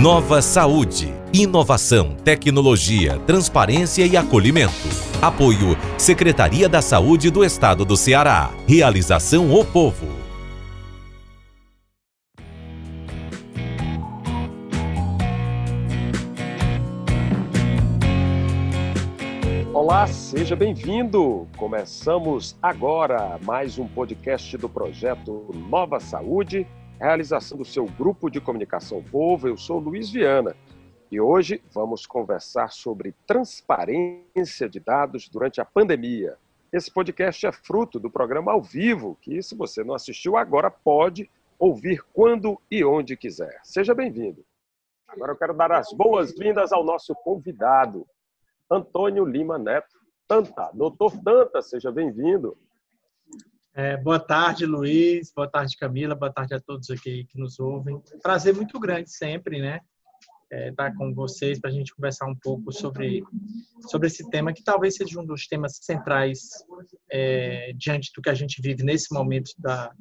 Nova Saúde. Inovação, tecnologia, transparência e acolhimento. Apoio Secretaria da Saúde do Estado do Ceará. Realização O Povo. Olá, seja bem-vindo! Começamos agora mais um podcast do projeto Nova Saúde realização do seu grupo de comunicação Povo. Eu sou Luiz Viana e hoje vamos conversar sobre transparência de dados durante a pandemia. Esse podcast é fruto do programa ao vivo, que se você não assistiu agora pode ouvir quando e onde quiser. Seja bem-vindo. Agora eu quero dar as boas-vindas ao nosso convidado, Antônio Lima Neto Tanta. Doutor Tanta, seja bem-vindo. É, boa tarde, Luiz. Boa tarde, Camila. Boa tarde a todos aqui que nos ouvem. Prazer muito grande sempre, né? É, estar com vocês para a gente conversar um pouco sobre, sobre esse tema que talvez seja um dos temas centrais é, diante do que a gente vive nesse momento da,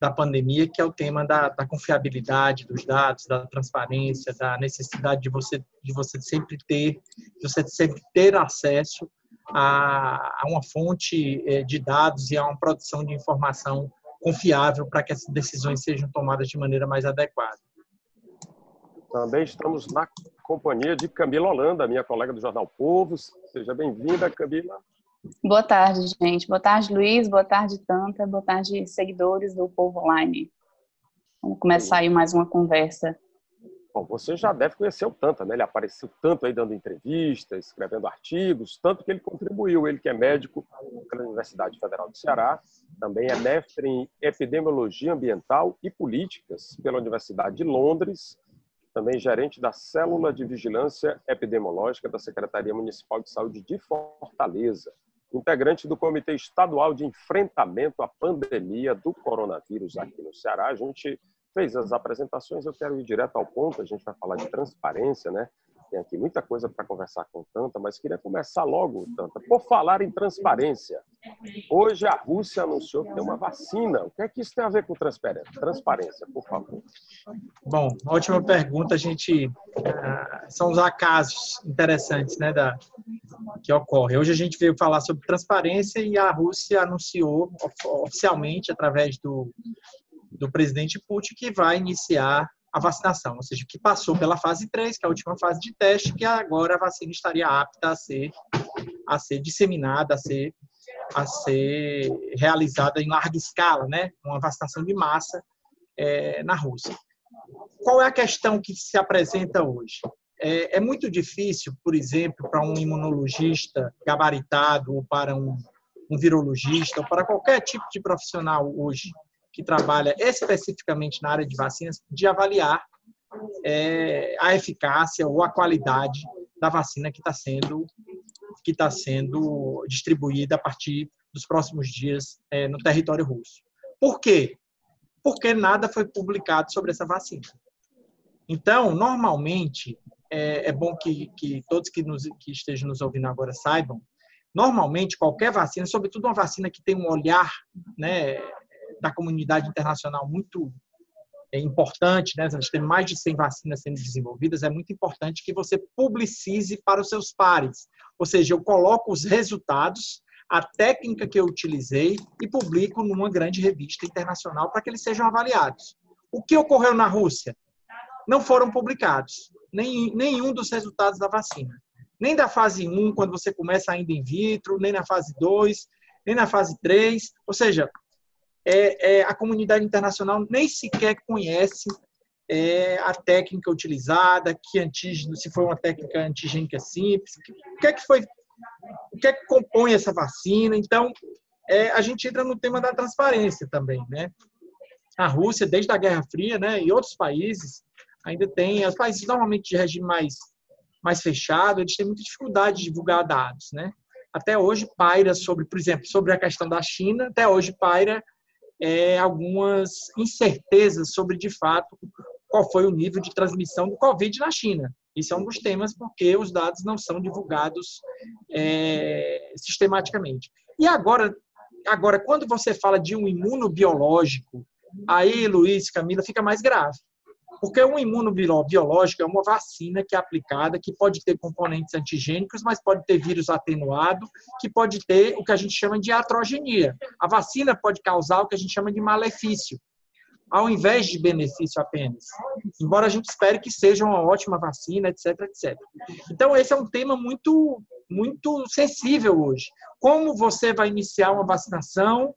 da pandemia, que é o tema da, da, confiabilidade dos dados, da transparência, da necessidade de você de você sempre ter, de você sempre ter acesso a, a uma fonte eh, de dados e a uma produção de informação confiável para que essas decisões sejam tomadas de maneira mais adequada. Também estamos na companhia de Camila Holanda, minha colega do Jornal Povos. Seja bem-vinda, Camila. Boa tarde, gente. Boa tarde, Luiz. Boa tarde, Tanta. Boa tarde, seguidores do Povo Online. Vamos começar aí mais uma conversa Bom, você já deve conhecer o Tanta, né? Ele apareceu tanto aí dando entrevistas, escrevendo artigos, tanto que ele contribuiu. Ele que é médico pela Universidade Federal do Ceará, também é mestre em epidemiologia ambiental e políticas pela Universidade de Londres, também gerente da célula de vigilância epidemiológica da Secretaria Municipal de Saúde de Fortaleza, integrante do Comitê Estadual de Enfrentamento à Pandemia do Coronavírus aqui no Ceará. A gente fez as apresentações, eu quero ir direto ao ponto. A gente vai falar de transparência, né? Tem aqui muita coisa para conversar com Tanta, mas queria começar logo, Tanta, por falar em transparência. Hoje a Rússia anunciou que tem uma vacina. O que é que isso tem a ver com transparência? Transparência, por favor. Bom, ótima pergunta. A gente uh, são os acasos interessantes, né, da que ocorre. Hoje a gente veio falar sobre transparência e a Rússia anunciou oficialmente através do do presidente Putin que vai iniciar a vacinação, ou seja, que passou pela fase 3, que é a última fase de teste, que agora a vacina estaria apta a ser, a ser disseminada, a ser, a ser realizada em larga escala, né? uma vacinação de massa é, na Rússia. Qual é a questão que se apresenta hoje? É, é muito difícil, por exemplo, para um imunologista gabaritado ou para um, um virologista ou para qualquer tipo de profissional hoje que trabalha especificamente na área de vacinas, de avaliar é, a eficácia ou a qualidade da vacina que está sendo que está sendo distribuída a partir dos próximos dias é, no território russo. Por quê? Porque nada foi publicado sobre essa vacina. Então, normalmente, é, é bom que, que todos que, nos, que estejam nos ouvindo agora saibam, normalmente qualquer vacina, sobretudo uma vacina que tem um olhar né, da comunidade internacional muito é, importante, né? Nós temos mais de 100 vacinas sendo desenvolvidas, é muito importante que você publicize para os seus pares. Ou seja, eu coloco os resultados, a técnica que eu utilizei e publico numa grande revista internacional para que eles sejam avaliados. O que ocorreu na Rússia? Não foram publicados nem, nenhum dos resultados da vacina. Nem da fase 1, quando você começa ainda in vitro, nem na fase 2, nem na fase 3. Ou seja, é, é, a comunidade internacional nem sequer conhece é, a técnica utilizada, que antígeno, se foi uma técnica antigênica simples, o que é que foi, o que é que compõe essa vacina. Então, é, a gente entra no tema da transparência também, né? A Rússia, desde a Guerra Fria, né, e outros países ainda tem, os países normalmente de regime mais mais fechado, eles têm muita dificuldade de divulgar dados, né? Até hoje paira sobre, por exemplo, sobre a questão da China, até hoje paira é, algumas incertezas sobre, de fato, qual foi o nível de transmissão do Covid na China. Isso é um dos temas porque os dados não são divulgados é, sistematicamente. E agora, agora, quando você fala de um imunobiológico, aí, Luiz, Camila, fica mais grave. Porque o imunobiológico é uma vacina que é aplicada, que pode ter componentes antigênicos, mas pode ter vírus atenuado, que pode ter o que a gente chama de atrogenia. A vacina pode causar o que a gente chama de malefício, ao invés de benefício apenas. Embora a gente espere que seja uma ótima vacina, etc, etc. Então, esse é um tema muito, muito sensível hoje. Como você vai iniciar uma vacinação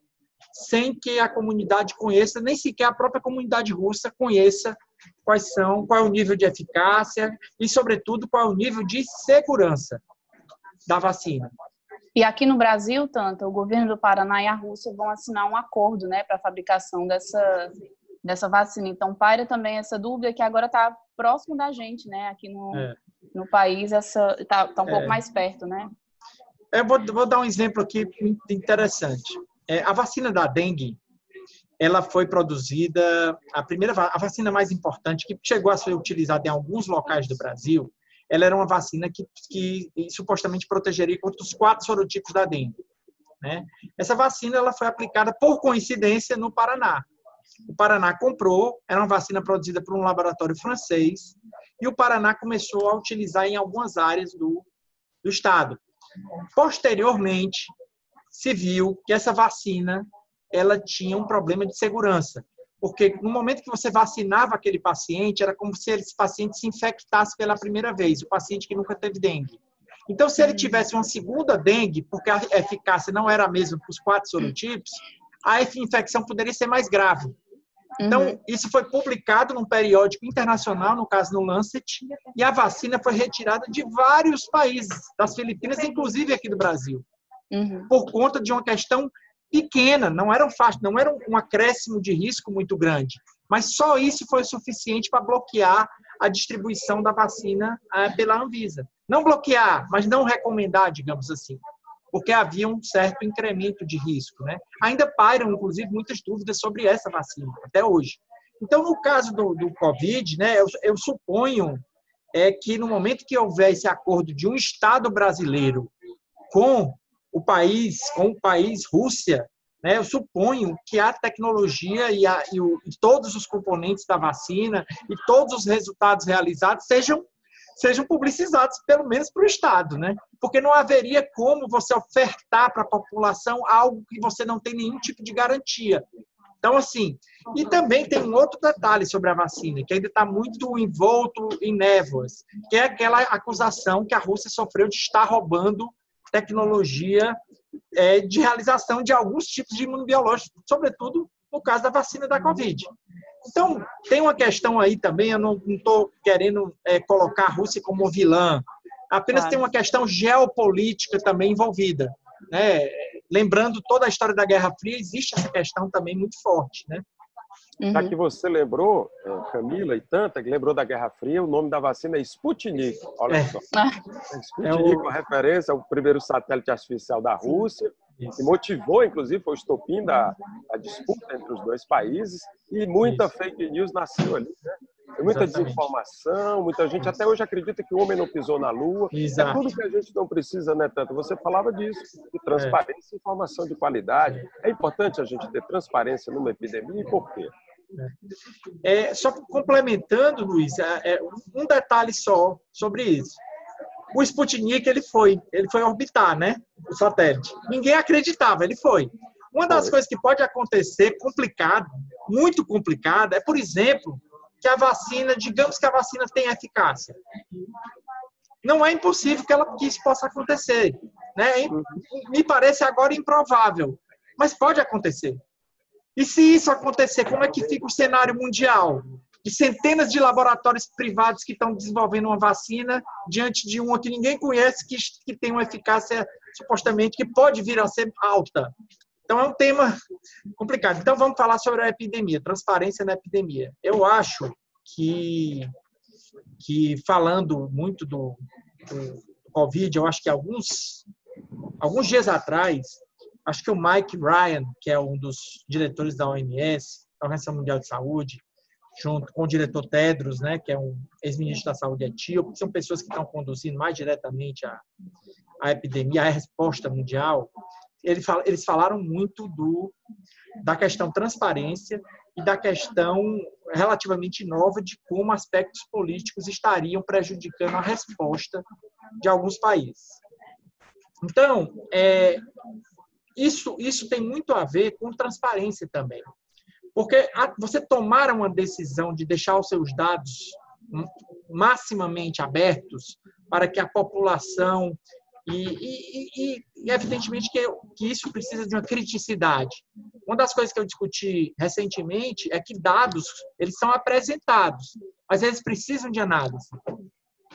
sem que a comunidade conheça, nem sequer a própria comunidade russa conheça quais são, qual é o nível de eficácia e, sobretudo, qual é o nível de segurança da vacina. E aqui no Brasil, tanto o governo do Paraná e a Rússia vão assinar um acordo, né, para a fabricação dessa dessa vacina. Então, paira também essa dúvida que agora está próximo da gente, né, aqui no, é. no país, essa está tá um é. pouco mais perto, né? Eu vou, vou dar um exemplo aqui interessante. É, a vacina da dengue, ela foi produzida, a primeira a vacina mais importante, que chegou a ser utilizada em alguns locais do Brasil, ela era uma vacina que, que supostamente protegeria contra os quatro sorotipos da dengue. Né? Essa vacina ela foi aplicada, por coincidência, no Paraná. O Paraná comprou, era uma vacina produzida por um laboratório francês, e o Paraná começou a utilizar em algumas áreas do, do estado. Posteriormente, se viu que essa vacina ela tinha um problema de segurança, porque no momento que você vacinava aquele paciente, era como se esse paciente se infectasse pela primeira vez, o paciente que nunca teve dengue. Então, se ele uhum. tivesse uma segunda dengue, porque a eficácia não era a mesma para os quatro sorotipos, a infecção poderia ser mais grave. Então, uhum. isso foi publicado num periódico internacional, no caso no Lancet, e a vacina foi retirada de vários países, das Filipinas, inclusive aqui do Brasil, uhum. por conta de uma questão pequena, não era um não era um acréscimo de risco muito grande, mas só isso foi suficiente para bloquear a distribuição da vacina eh, pela Anvisa. Não bloquear, mas não recomendar, digamos assim, porque havia um certo incremento de risco, né? Ainda pairam, inclusive, muitas dúvidas sobre essa vacina até hoje. Então, no caso do, do Covid, né, eu, eu suponho é que no momento que houver esse acordo de um Estado brasileiro com o país, com o país Rússia, né, eu suponho que a tecnologia e, a, e, o, e todos os componentes da vacina e todos os resultados realizados sejam sejam publicizados, pelo menos para o Estado, né? Porque não haveria como você ofertar para a população algo que você não tem nenhum tipo de garantia. Então, assim, e também tem um outro detalhe sobre a vacina, que ainda está muito envolto em névoas, que é aquela acusação que a Rússia sofreu de estar roubando tecnologia é, de realização de alguns tipos de imunobiológicos, sobretudo no caso da vacina da Covid. Então, tem uma questão aí também, eu não estou querendo é, colocar a Rússia como vilã, apenas claro. tem uma questão geopolítica também envolvida. Né? Lembrando toda a história da Guerra Fria, existe essa questão também muito forte. Né? Uhum. Já que você lembrou, é, Camila e tanta, que lembrou da Guerra Fria, o nome da vacina é Sputnik. Olha é. só. Sputnik, é o... uma referência ao primeiro satélite artificial da Rússia, Isso. que motivou, inclusive, foi o estopim da, da, disputa entre os dois países, e muita Isso. fake news nasceu ali. Né? Tem muita Exatamente. desinformação, muita gente até hoje acredita que o homem não pisou na lua. É Exato. É tudo que a gente não precisa, né, tanto? Você falava disso, de transparência e informação de qualidade. É importante a gente ter transparência numa epidemia e por quê? É, só complementando, Luiz, é, é, um detalhe só sobre isso. O Sputnik ele foi, ele foi orbitar, né? O satélite. Ninguém acreditava, ele foi. Uma das coisas que pode acontecer complicado, muito complicada, é, por exemplo, que a vacina, digamos que a vacina tenha eficácia. Não é impossível que, ela, que isso possa acontecer. Né? Me parece agora improvável, mas pode acontecer. E se isso acontecer, como é que fica o cenário mundial? De centenas de laboratórios privados que estão desenvolvendo uma vacina diante de uma que ninguém conhece, que, que tem uma eficácia supostamente que pode vir a ser alta. Então, é um tema complicado. Então, vamos falar sobre a epidemia, transparência na epidemia. Eu acho que, que falando muito do, do Covid, eu acho que alguns, alguns dias atrás, acho que o Mike Ryan, que é um dos diretores da OMS, Organização Mundial de Saúde, junto com o diretor Tedros, né, que é um ex-ministro da Saúde etíope, são pessoas que estão conduzindo mais diretamente a, a epidemia, a resposta mundial. Ele fala, eles falaram muito do, da questão transparência e da questão relativamente nova de como aspectos políticos estariam prejudicando a resposta de alguns países. Então, é, isso, isso tem muito a ver com transparência também. Porque você tomar uma decisão de deixar os seus dados maximamente abertos para que a população e, e, e, evidentemente que, que isso precisa de uma criticidade. Uma das coisas que eu discuti recentemente é que dados eles são apresentados, mas eles precisam de análise.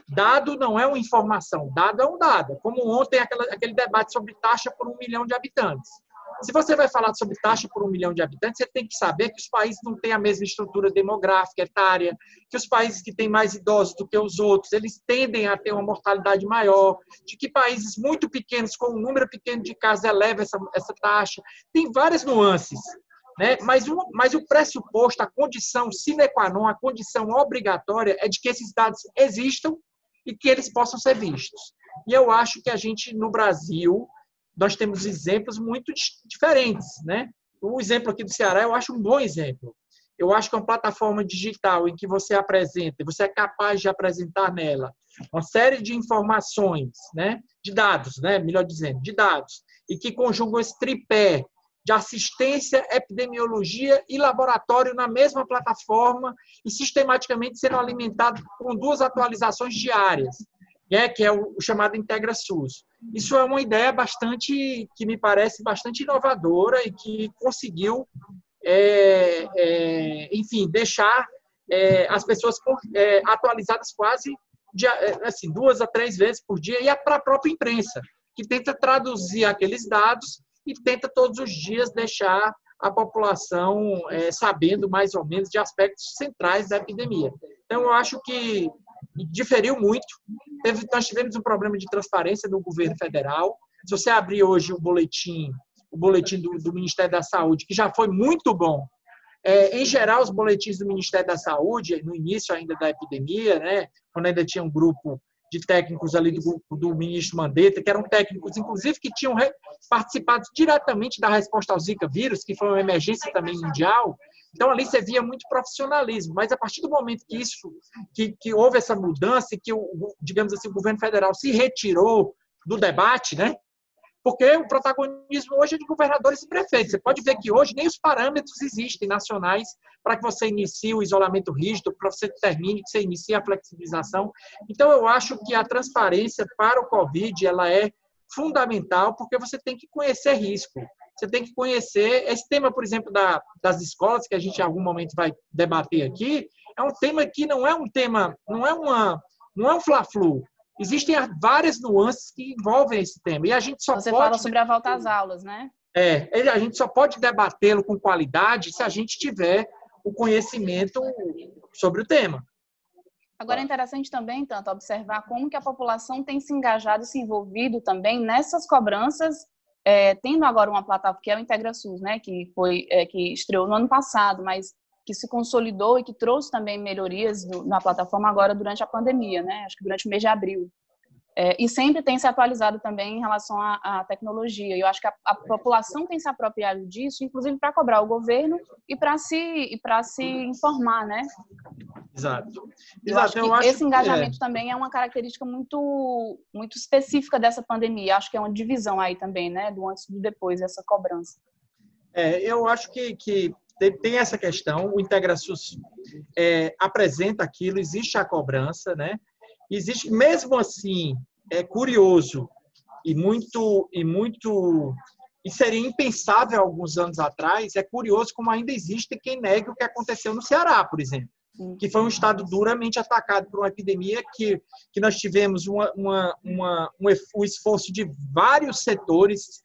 Dado não é uma informação, dado é um dado. Como ontem aquela, aquele debate sobre taxa por um milhão de habitantes. Se você vai falar sobre taxa por um milhão de habitantes, você tem que saber que os países não têm a mesma estrutura demográfica, etária, que os países que têm mais idosos do que os outros, eles tendem a ter uma mortalidade maior, de que países muito pequenos, com um número pequeno de casos, eleva essa, essa taxa. Tem várias nuances. Né? Mas, o, mas o pressuposto, a condição sine qua non, a condição obrigatória é de que esses dados existam e que eles possam ser vistos. E eu acho que a gente, no Brasil, nós temos exemplos muito diferentes, né? O exemplo aqui do Ceará eu acho um bom exemplo. Eu acho que é uma plataforma digital em que você apresenta, você é capaz de apresentar nela uma série de informações, né? De dados, né? Melhor dizendo, de dados, e que conjugam esse tripé de assistência, epidemiologia e laboratório na mesma plataforma e sistematicamente sendo alimentado com duas atualizações diárias né, que é o, chamado Integra SUS. Isso é uma ideia bastante, que me parece bastante inovadora e que conseguiu, é, é, enfim, deixar é, as pessoas é, atualizadas quase de, é, assim, duas a três vezes por dia e para a própria imprensa, que tenta traduzir aqueles dados e tenta todos os dias deixar a população é, sabendo mais ou menos de aspectos centrais da epidemia. Então, eu acho que diferiu muito. Teve, nós tivemos um problema de transparência no governo federal. Se você abrir hoje o boletim, o boletim do, do Ministério da Saúde, que já foi muito bom, é, em geral, os boletins do Ministério da Saúde, no início ainda da epidemia, né, quando ainda tinha um grupo de técnicos ali do, do ministro Mandetta, que eram técnicos, inclusive, que tinham participado diretamente da resposta ao Zika vírus, que foi uma emergência também mundial, então, ali você via muito profissionalismo, mas a partir do momento que isso, que, que houve essa mudança e que, o, digamos assim, o governo federal se retirou do debate, né? Porque o protagonismo hoje é de governadores e prefeitos. Você pode ver que hoje nem os parâmetros existem nacionais para que você inicie o isolamento rígido, para que você termine, que você inicie a flexibilização. Então, eu acho que a transparência para o Covid ela é fundamental, porque você tem que conhecer risco você tem que conhecer. Esse tema, por exemplo, da, das escolas, que a gente em algum momento vai debater aqui, é um tema que não é um tema, não é uma, não é um fla-flu. Existem várias nuances que envolvem esse tema. E a gente só Você pode... fala sobre a volta às aulas, né? É, a gente só pode debatê-lo com qualidade se a gente tiver o conhecimento sobre o tema. Agora é interessante também, tanto, observar como que a população tem se engajado, se envolvido também nessas cobranças é, tendo agora uma plataforma que é o IntegraSUS, né, que foi é, que estreou no ano passado, mas que se consolidou e que trouxe também melhorias do, na plataforma agora durante a pandemia, né, acho que durante o mês de abril. É, e sempre tem se atualizado também em relação à, à tecnologia. Eu acho que a, a, população tem se apropriado disso, inclusive para cobrar o governo e para se e para se informar, né? Exato. Eu Exato. Acho eu acho esse engajamento é. também é uma característica muito muito específica dessa pandemia. Acho que é uma divisão aí também, né, do antes e do depois dessa cobrança. É, eu acho que, que tem essa questão. O IntegraSUS é, apresenta aquilo, existe a cobrança, né? Existe, mesmo assim, é curioso e muito e muito e seria impensável alguns anos atrás. É curioso como ainda existe quem nega o que aconteceu no Ceará, por exemplo, que foi um estado duramente atacado por uma epidemia que, que nós tivemos uma, uma, uma um, um esforço de vários setores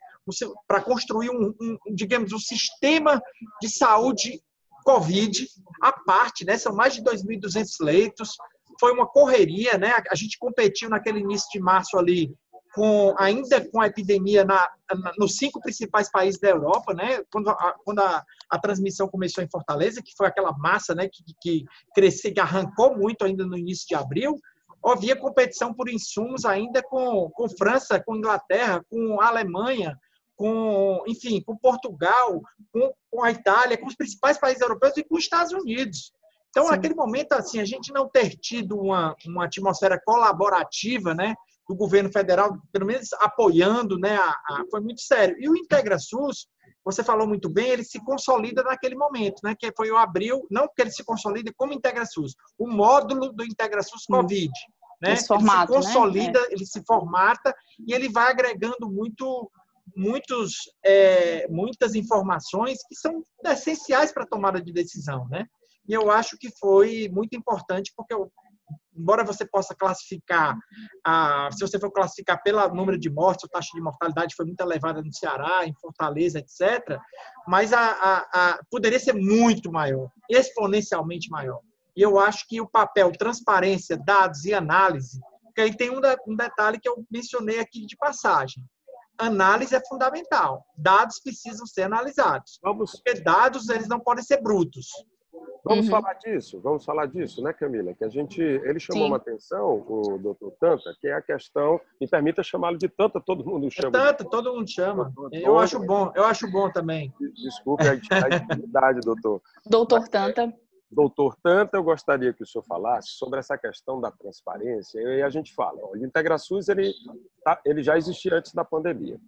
para construir um, um, digamos, um sistema de saúde Covid à parte, né? São mais de 2.200 leitos, foi uma correria, né? A gente competiu naquele início de março ali com ainda com a epidemia na, na, nos cinco principais países da Europa, né? Quando, a, quando a, a, transmissão começou em Fortaleza, que foi aquela massa, né? Que, que cresceu, que arrancou muito ainda no início de abril. Havia competição por insumos ainda com, com França, com Inglaterra, com Alemanha, com, enfim, com Portugal, com, com a Itália, com os principais países europeus e com os Estados Unidos. Então, Sim. naquele momento, assim, a gente não ter tido uma, uma atmosfera colaborativa, né, do governo federal, pelo menos apoiando, né, a, a, foi muito sério. E o IntegraSUS, você falou muito bem, ele se consolida naquele momento, né, que foi o abril, não que ele se consolide como IntegraSUS, o módulo do IntegraSUS hum. Covid. Né? Esse formato, ele se né? consolida, né? ele se formata e ele vai agregando muito, muitos, é, muitas informações que são essenciais para a tomada de decisão. Né? E eu acho que foi muito importante, porque eu, embora você possa classificar, se você for classificar pelo número de mortes, a taxa de mortalidade foi muito elevada no Ceará, em Fortaleza, etc., mas a, a, a, poderia ser muito maior, exponencialmente maior. E eu acho que o papel transparência, dados e análise, porque aí tem um, um detalhe que eu mencionei aqui de passagem. Análise é fundamental. Dados precisam ser analisados. Vamos... Porque dados eles não podem ser brutos. Vamos uhum. falar disso, vamos falar disso, né, Camila? Que a gente, ele chamou Sim. uma atenção, o doutor Tanta, que é a questão, me permita chamá-lo de Tanta, todo mundo chama. É tanta, todo mundo chama. Eu acho bom, eu acho bom também. Desculpe a intimidade, doutor. Doutor Tanta. Doutor Tanta, eu gostaria que o senhor falasse sobre essa questão da transparência. E a gente fala, o IntegraSUS ele, tá, ele já existia antes da pandemia.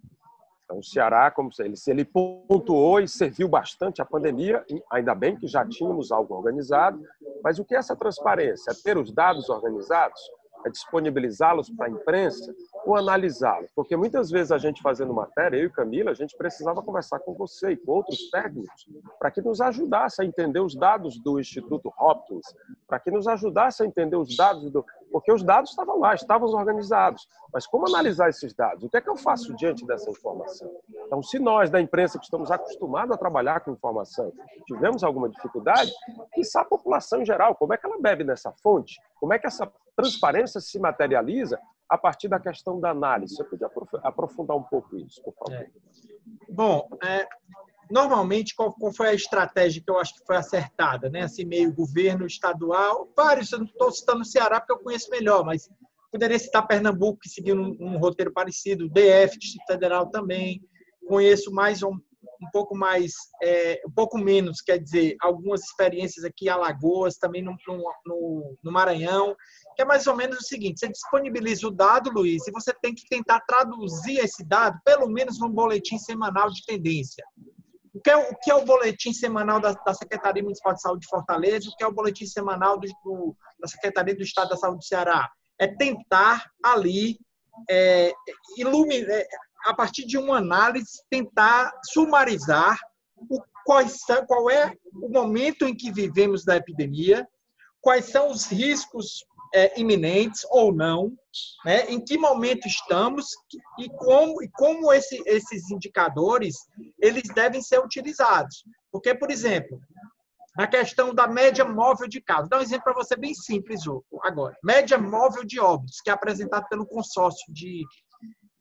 Então, o Ceará, como ele, se ele pontuou e serviu bastante a pandemia, ainda bem que já tínhamos algo organizado, mas o que é essa transparência? É ter os dados organizados? É disponibilizá-los para a imprensa ou analisá-los? Porque muitas vezes a gente fazendo matéria, eu e Camila, a gente precisava conversar com você e com outros técnicos para que nos ajudasse a entender os dados do Instituto Hopkins, para que nos ajudasse a entender os dados do, porque os dados estavam lá, estavam organizados. Mas como analisar esses dados? O que é que eu faço diante dessa informação? Então, se nós, da imprensa, que estamos acostumados a trabalhar com informação, tivemos alguma dificuldade, quizá a população em geral, como é que ela bebe nessa fonte? Como é que essa transparência se materializa a partir da questão da análise? Você podia aprofundar um pouco isso, por favor? É. Bom, é, normalmente, qual, qual, foi a estratégia que eu acho que foi acertada? Né? Assim, meio governo estadual, vários, eu não estou citando o Ceará porque eu conheço melhor, mas poderia citar Pernambuco, que seguiu um, um roteiro parecido, DF, Distrito Federal também, conheço mais um, um pouco mais, é, um pouco menos, quer dizer, algumas experiências aqui em Alagoas, também no, no, no, Maranhão, que é mais ou menos o seguinte: você disponibiliza o dado, Luiz, e você tem que tentar traduzir esse dado, pelo menos num boletim semanal de tendência. O que é o, que é o boletim semanal da, da, Secretaria Municipal de Saúde de Fortaleza? O que é o boletim semanal do, do, da Secretaria do Estado da Saúde do Ceará? É tentar ali é, iluminar, é, a partir de uma análise, tentar sumarizar o, quais, qual é o momento em que vivemos da epidemia, quais são os riscos é, iminentes ou não, né? em que momento estamos e como, e como esse, esses indicadores eles devem ser utilizados. Porque, por exemplo, na questão da média móvel de casos, dar um exemplo para você bem simples agora. Média móvel de óbitos, que é apresentado pelo consórcio de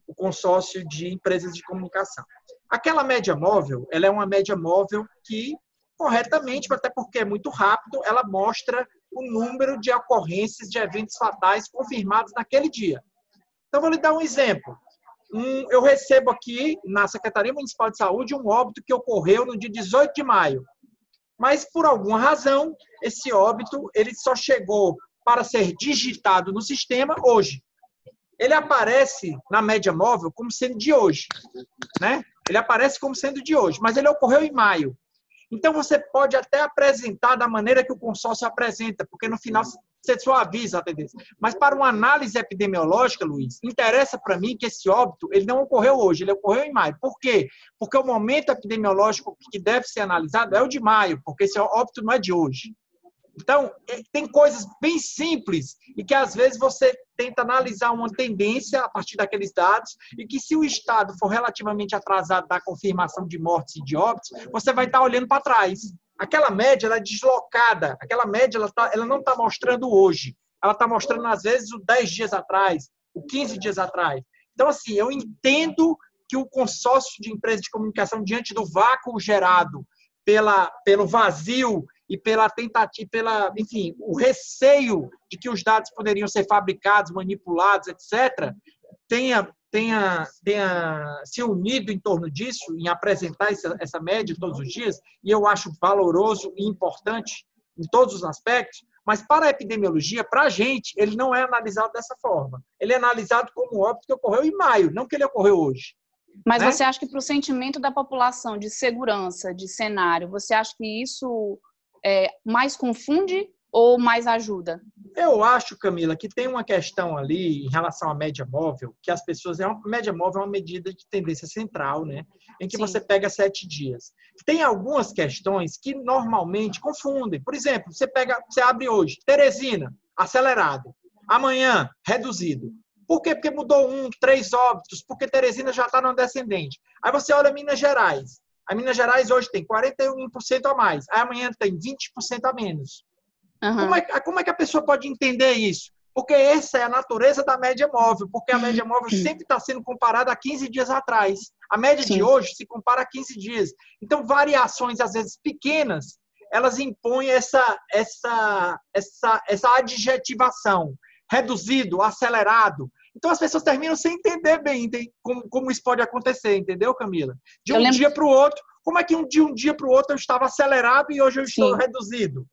o consórcio de empresas de comunicação. Aquela média móvel, ela é uma média móvel que corretamente, até porque é muito rápido, ela mostra o número de ocorrências de eventos fatais confirmados naquele dia. Então, vou lhe dar um exemplo. Um, eu recebo aqui na Secretaria Municipal de Saúde um óbito que ocorreu no dia 18 de maio. Mas, por alguma razão, esse óbito ele só chegou para ser digitado no sistema hoje. Ele aparece na média móvel como sendo de hoje. Né? Ele aparece como sendo de hoje, mas ele ocorreu em maio. Então, você pode até apresentar da maneira que o consórcio apresenta, porque no final você suaviza a tendência. Mas para uma análise epidemiológica, Luiz, interessa para mim que esse óbito ele não ocorreu hoje, ele ocorreu em maio. Por quê? Porque o momento epidemiológico que deve ser analisado é o de maio, porque esse óbito não é de hoje. Então, é, tem coisas bem simples e que às vezes você tenta analisar uma tendência a partir daqueles dados e que se o Estado for relativamente atrasado da confirmação de mortes e de óbitos, você vai estar olhando para trás. Aquela média ela é deslocada, aquela média ela, tá, ela não está mostrando hoje, ela está mostrando às vezes o 10 dias atrás, o 15 dias atrás. Então, assim, eu entendo que o consórcio de empresas de comunicação, diante do vácuo gerado pela, pelo vazio e pela tentativa, pela, enfim, o receio de que os dados poderiam ser fabricados, manipulados, etc., tenha tenha, tenha se unido em torno disso, em apresentar essa, essa média todos os dias, e eu acho valoroso e importante em todos os aspectos, mas para a epidemiologia, para a gente, ele não é analisado dessa forma. Ele é analisado como óbito que ocorreu em maio, não que ele ocorreu hoje. Mas né? você acha que para o sentimento da população de segurança, de cenário, você acha que isso é, mais confunde ou mais ajuda? Eu acho, Camila, que tem uma questão ali em relação à média móvel, que as pessoas. É uma, média móvel é uma medida de tendência central, né? Em que Sim. você pega sete dias. Tem algumas questões que normalmente confundem. Por exemplo, você pega, você abre hoje, Teresina, acelerado. Amanhã, reduzido. Por quê? Porque mudou um, três óbitos, porque Teresina já está no descendente. Aí você olha Minas Gerais. A Minas Gerais hoje tem 41% a mais. Amanhã tem 20% a menos. Uhum. Como, é, como é que a pessoa pode entender isso? Porque essa é a natureza da média móvel, porque a média móvel sempre está sendo comparada a 15 dias atrás. A média Sim. de hoje se compara a 15 dias. Então, variações, às vezes pequenas, elas impõem essa, essa, essa, essa adjetivação. Reduzido, acelerado. Então, as pessoas terminam sem entender bem como, como isso pode acontecer, entendeu, Camila? De um dia para o outro, como é que um, de um dia para o outro eu estava acelerado e hoje eu estou Sim. reduzido?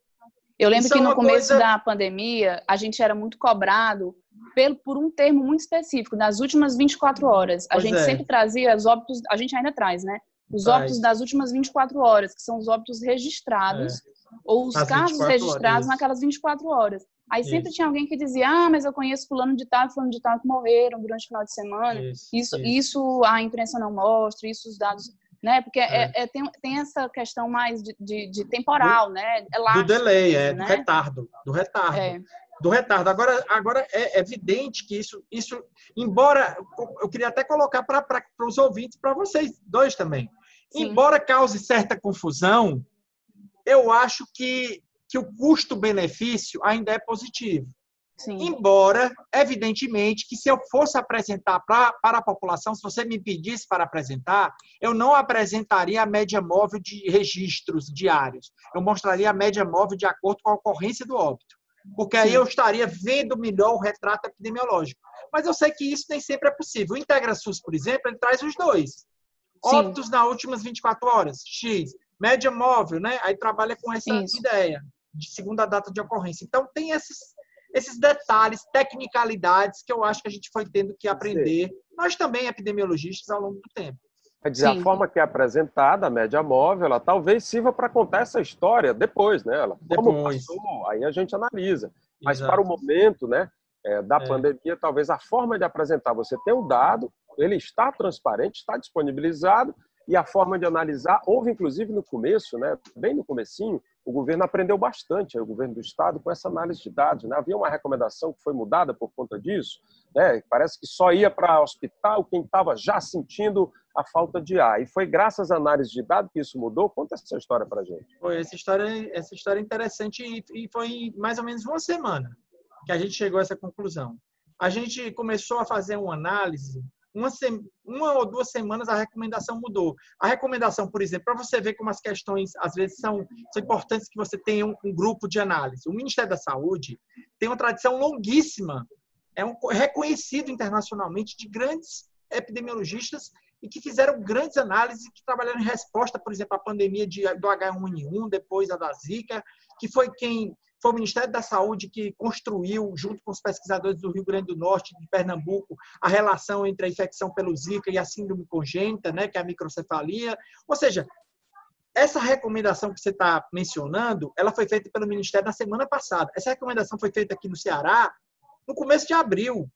Eu lembro Isso que é no começo coisa... da pandemia, a gente era muito cobrado pelo, por um termo muito específico, das últimas 24 horas. A pois gente é. sempre trazia os óbitos, a gente ainda traz, né? Os traz. óbitos das últimas 24 horas, que são os óbitos registrados, é. ou os As casos registrados horas. naquelas 24 horas. Aí isso. sempre tinha alguém que dizia, ah, mas eu conheço fulano de tal, fulano de tal que morreram durante o final de semana. Isso, isso, isso. isso a imprensa não mostra, isso os dados né? Porque é. É, é, tem, tem essa questão mais de, de, de temporal, do, né? Do delay, é, né? do retardo, do retardo. É. Do retardo. Agora, agora é evidente que isso, isso embora eu queria até colocar para os ouvintes, para vocês dois também. Sim. Embora cause certa confusão, eu acho que, que o custo-benefício ainda é positivo. Sim. Embora, evidentemente, que se eu fosse apresentar pra, para a população, se você me pedisse para apresentar, eu não apresentaria a média móvel de registros diários. Eu mostraria a média móvel de acordo com a ocorrência do óbito. Porque aí Sim. eu estaria vendo melhor o retrato epidemiológico. Mas eu sei que isso nem sempre é possível. O IntegraSUS, por exemplo, ele traz os dois. Óbitos Sim. nas últimas 24 horas, X. Média móvel, né? Aí trabalha com essa isso. ideia de segunda data de ocorrência. Então, tem esses, esses detalhes, tecnicalidades que eu acho que a gente foi tendo que aprender, Sim. nós também epidemiologistas, ao longo do tempo. Quer dizer, Sim. a forma que é apresentada, a média móvel, ela talvez sirva para contar essa história depois, né? Ela, depois. Como passou, aí a gente analisa. Mas Exato. para o momento, né, é, da é. pandemia, talvez a forma de apresentar, você tem um dado, ele está transparente, está disponibilizado, e a forma de analisar, houve inclusive no começo, né, bem no comecinho, o governo aprendeu bastante, o governo do estado, com essa análise de dados. Né? Havia uma recomendação que foi mudada por conta disso, né? parece que só ia para hospital quem estava já sentindo a falta de ar. E foi graças à análise de dados que isso mudou? Conta essa história para a gente. Foi, essa história, essa história é interessante e foi mais ou menos uma semana que a gente chegou a essa conclusão. A gente começou a fazer uma análise uma, uma ou duas semanas a recomendação mudou. A recomendação, por exemplo, para você ver como as questões, às vezes, são, são importantes que você tenha um, um grupo de análise. O Ministério da Saúde tem uma tradição longuíssima, é um reconhecido internacionalmente de grandes epidemiologistas e que fizeram grandes análises, que trabalharam em resposta, por exemplo, à pandemia de, do H1N1, depois a da Zika, que foi quem foi o Ministério da Saúde que construiu, junto com os pesquisadores do Rio Grande do Norte, de Pernambuco, a relação entre a infecção pelo Zika e a síndrome congênita, né, que é a microcefalia. Ou seja, essa recomendação que você está mencionando, ela foi feita pelo Ministério na semana passada. Essa recomendação foi feita aqui no Ceará no começo de abril.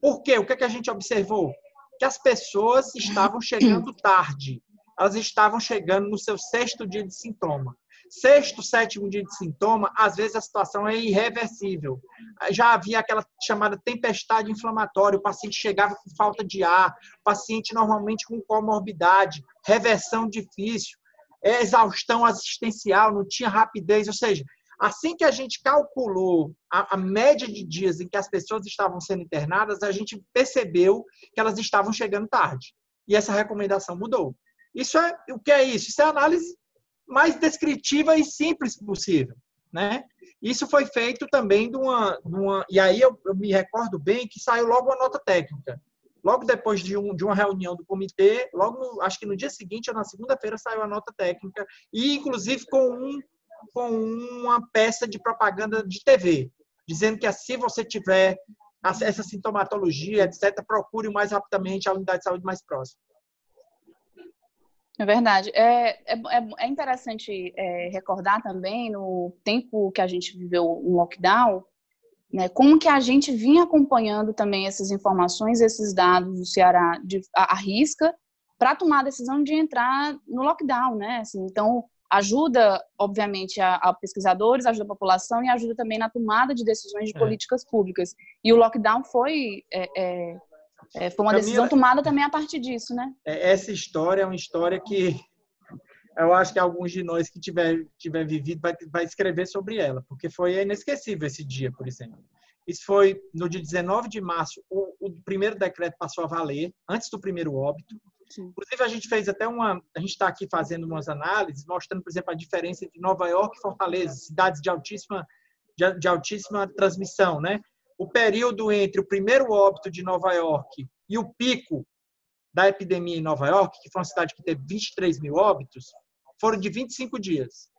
Por quê? O que, é que a gente observou? Que as pessoas estavam chegando tarde. Elas estavam chegando no seu sexto dia de sintoma sexto, sétimo dia de sintoma, às vezes a situação é irreversível. Já havia aquela chamada tempestade inflamatória, o paciente chegava com falta de ar, paciente normalmente com comorbidade, reversão difícil, exaustão assistencial, não tinha rapidez, ou seja, assim que a gente calculou a, a, média de dias em que as pessoas estavam sendo internadas, a gente percebeu que elas estavam chegando tarde. E essa recomendação mudou. Isso é o que é isso? Isso é análise mais descritiva e simples possível, né? Isso foi feito também de uma, de uma e aí eu, eu, me recordo bem que saiu logo a nota técnica. logo depois de, um, de uma reunião do comitê, logo no, acho que no dia seguinte ou na segunda-feira saiu a nota técnica e inclusive com um com uma peça de propaganda de TV, dizendo que se você tiver essa sintomatologia, etc., procure mais rapidamente a unidade de saúde mais próxima. É verdade. É, é, é, é interessante é, recordar também, no tempo que a gente viveu um lockdown, né, como que a gente vinha acompanhando também essas informações, esses dados do Ceará de, a, a risca, para tomar a decisão de entrar no lockdown, né? Assim, então, ajuda, obviamente, a, a, pesquisadores, ajuda a população e ajuda também na tomada de decisões de é. políticas públicas. E o lockdown foi é, é é, foi uma decisão tomada também a partir disso, né? É, essa história é uma história que eu acho que alguns de nós que tiver, tiver vivido vai, vai escrever sobre ela, porque foi inesquecível esse dia, por exemplo. Isso foi no dia 19 de março, o, o primeiro decreto passou a valer, antes do primeiro óbito. Sim. Inclusive, a gente fez até uma. A gente está aqui fazendo umas análises, mostrando, por exemplo, a diferença entre Nova York e Fortaleza, cidades de altíssima, de, de altíssima transmissão, né? O período entre o primeiro óbito de Nova York e o pico da epidemia em Nova York, que foi uma cidade que teve 23 mil óbitos, foram de 25 dias.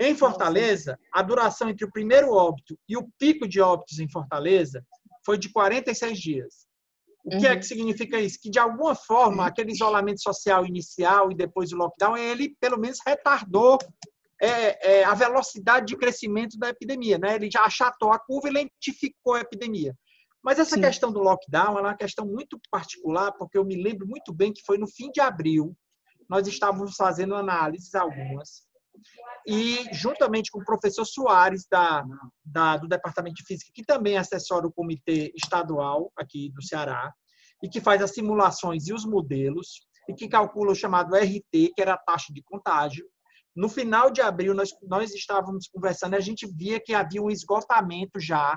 Em Fortaleza, a duração entre o primeiro óbito e o pico de óbitos em Fortaleza foi de 46 dias. O que é que uhum. significa isso? Que, de alguma forma, aquele isolamento social inicial e depois o lockdown, ele, pelo menos, retardou é, é, a velocidade de crescimento da epidemia. Né? Ele já achatou a curva e lentificou a epidemia. Mas essa Sim. questão do lockdown é uma questão muito particular, porque eu me lembro muito bem que foi no fim de abril, nós estávamos fazendo análises algumas, e juntamente com o professor Soares, da, da, do Departamento de Física, que também assessora o comitê estadual aqui do Ceará, e que faz as simulações e os modelos, e que calcula o chamado RT, que era a taxa de contágio, no final de abril, nós, nós estávamos conversando e a gente via que havia um esgotamento já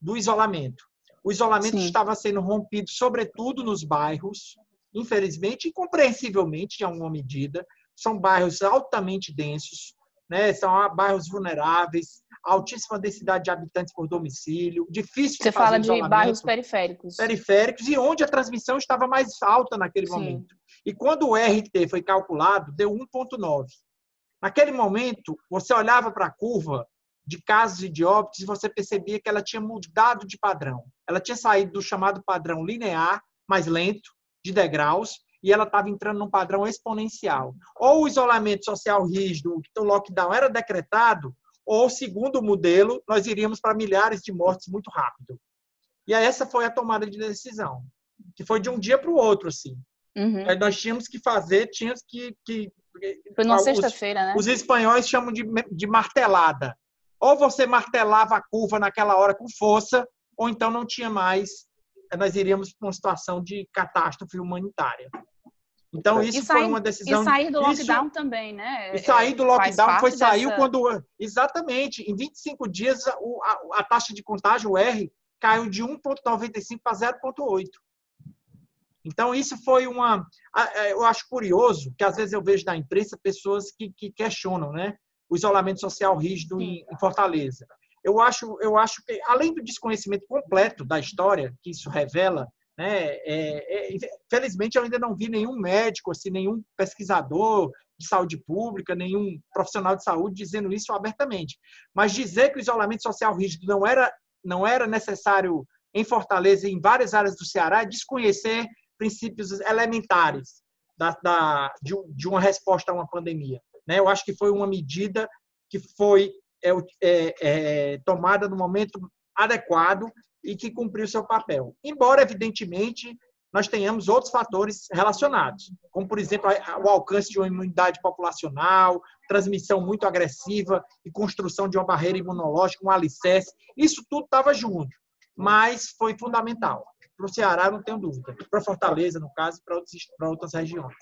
do isolamento. O isolamento Sim. estava sendo rompido, sobretudo nos bairros, infelizmente e compreensivelmente, em alguma medida. São bairros altamente densos, né? são bairros vulneráveis, altíssima densidade de habitantes por domicílio, difícil Você fala de bairros periféricos. Periféricos e onde a transmissão estava mais alta naquele Sim. momento. E quando o RT foi calculado, deu 1,9. Naquele momento, você olhava para a curva de casos e de óbitos e você percebia que ela tinha mudado de padrão. Ela tinha saído do chamado padrão linear, mais lento, de degraus, e ela estava entrando num padrão exponencial. Ou o isolamento social rígido, o lockdown era decretado, ou, segundo o modelo, nós iríamos para milhares de mortes muito rápido. E essa foi a tomada de decisão, que foi de um dia para o outro, assim. Uhum. Nós tínhamos que fazer, tínhamos que, que foi numa sexta-feira, né? Os espanhóis chamam de, de martelada. Ou você martelava a curva naquela hora com força, ou então não tinha mais, nós iríamos para uma situação de catástrofe humanitária. Então, isso sair, foi uma decisão. E sair do lockdown isso, também, né? E sair do lockdown foi sair dessa... quando. Exatamente. Em 25 dias, a, a, a taxa de contágio, o R, caiu de 1,95 para 0,8. Então, isso foi uma. Eu acho curioso que às vezes eu vejo na imprensa pessoas que, que questionam né, o isolamento social rígido em, em, Fortaleza. Eu acho, eu acho que, além do desconhecimento completo da história que isso revela, né, é, é, felizmente eu ainda não vi nenhum médico, assim, nenhum pesquisador de saúde pública, nenhum profissional de saúde dizendo isso abertamente. Mas dizer que o isolamento social rígido não era, não era necessário em Fortaleza e em várias áreas do Ceará é desconhecer princípios elementares da, da, de, de, uma resposta a uma pandemia. Né? Eu acho que foi uma medida que foi é, é, é, tomada no momento adequado e que cumpriu seu papel. Embora, evidentemente, nós tenhamos outros fatores relacionados, como, por exemplo, o alcance de uma imunidade populacional, transmissão muito agressiva e construção de uma barreira imunológica, um alicerce. Isso tudo estava junto, mas foi fundamental. Para o Ceará, não tenho dúvida. Para Fortaleza, no caso, para outras regiões.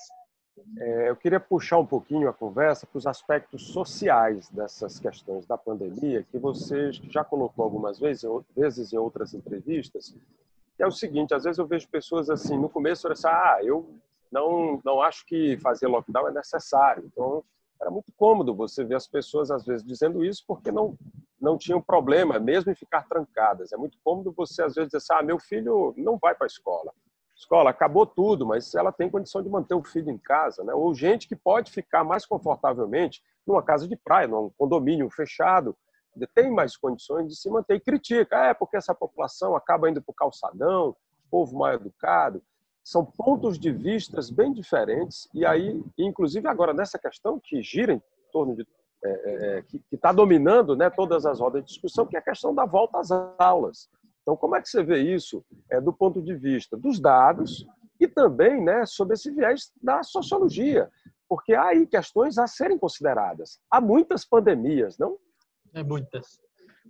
É, eu queria puxar um pouquinho a conversa para os aspectos sociais dessas questões da pandemia, que você já colocou algumas vezes, vezes em outras entrevistas, é o seguinte, às vezes eu vejo pessoas assim, no começo, eu assim, ah, eu não, não acho que fazer lockdown é necessário, então era muito cômodo você ver as pessoas, às vezes, dizendo isso porque não, não tinham problema, mesmo em ficar trancadas. É muito cômodo você, às vezes, dizer assim, ah, meu filho não vai para a escola. Escola, acabou tudo, mas ela tem condição de manter o filho em casa. Né? Ou gente que pode ficar mais confortavelmente numa casa de praia, num condomínio fechado, tem mais condições de se manter. E critica, é porque essa população acaba indo para o calçadão, povo mal educado são pontos de vistas bem diferentes e aí, inclusive agora nessa questão que gira em torno de é, é, é que está dominando né, todas as rodas de discussão, que é a questão da volta às aulas. Então, como é que você vê isso é, do ponto de vista dos dados e também né, sobre esse viés da sociologia? Porque há aí questões a serem consideradas. Há muitas pandemias, não? É muitas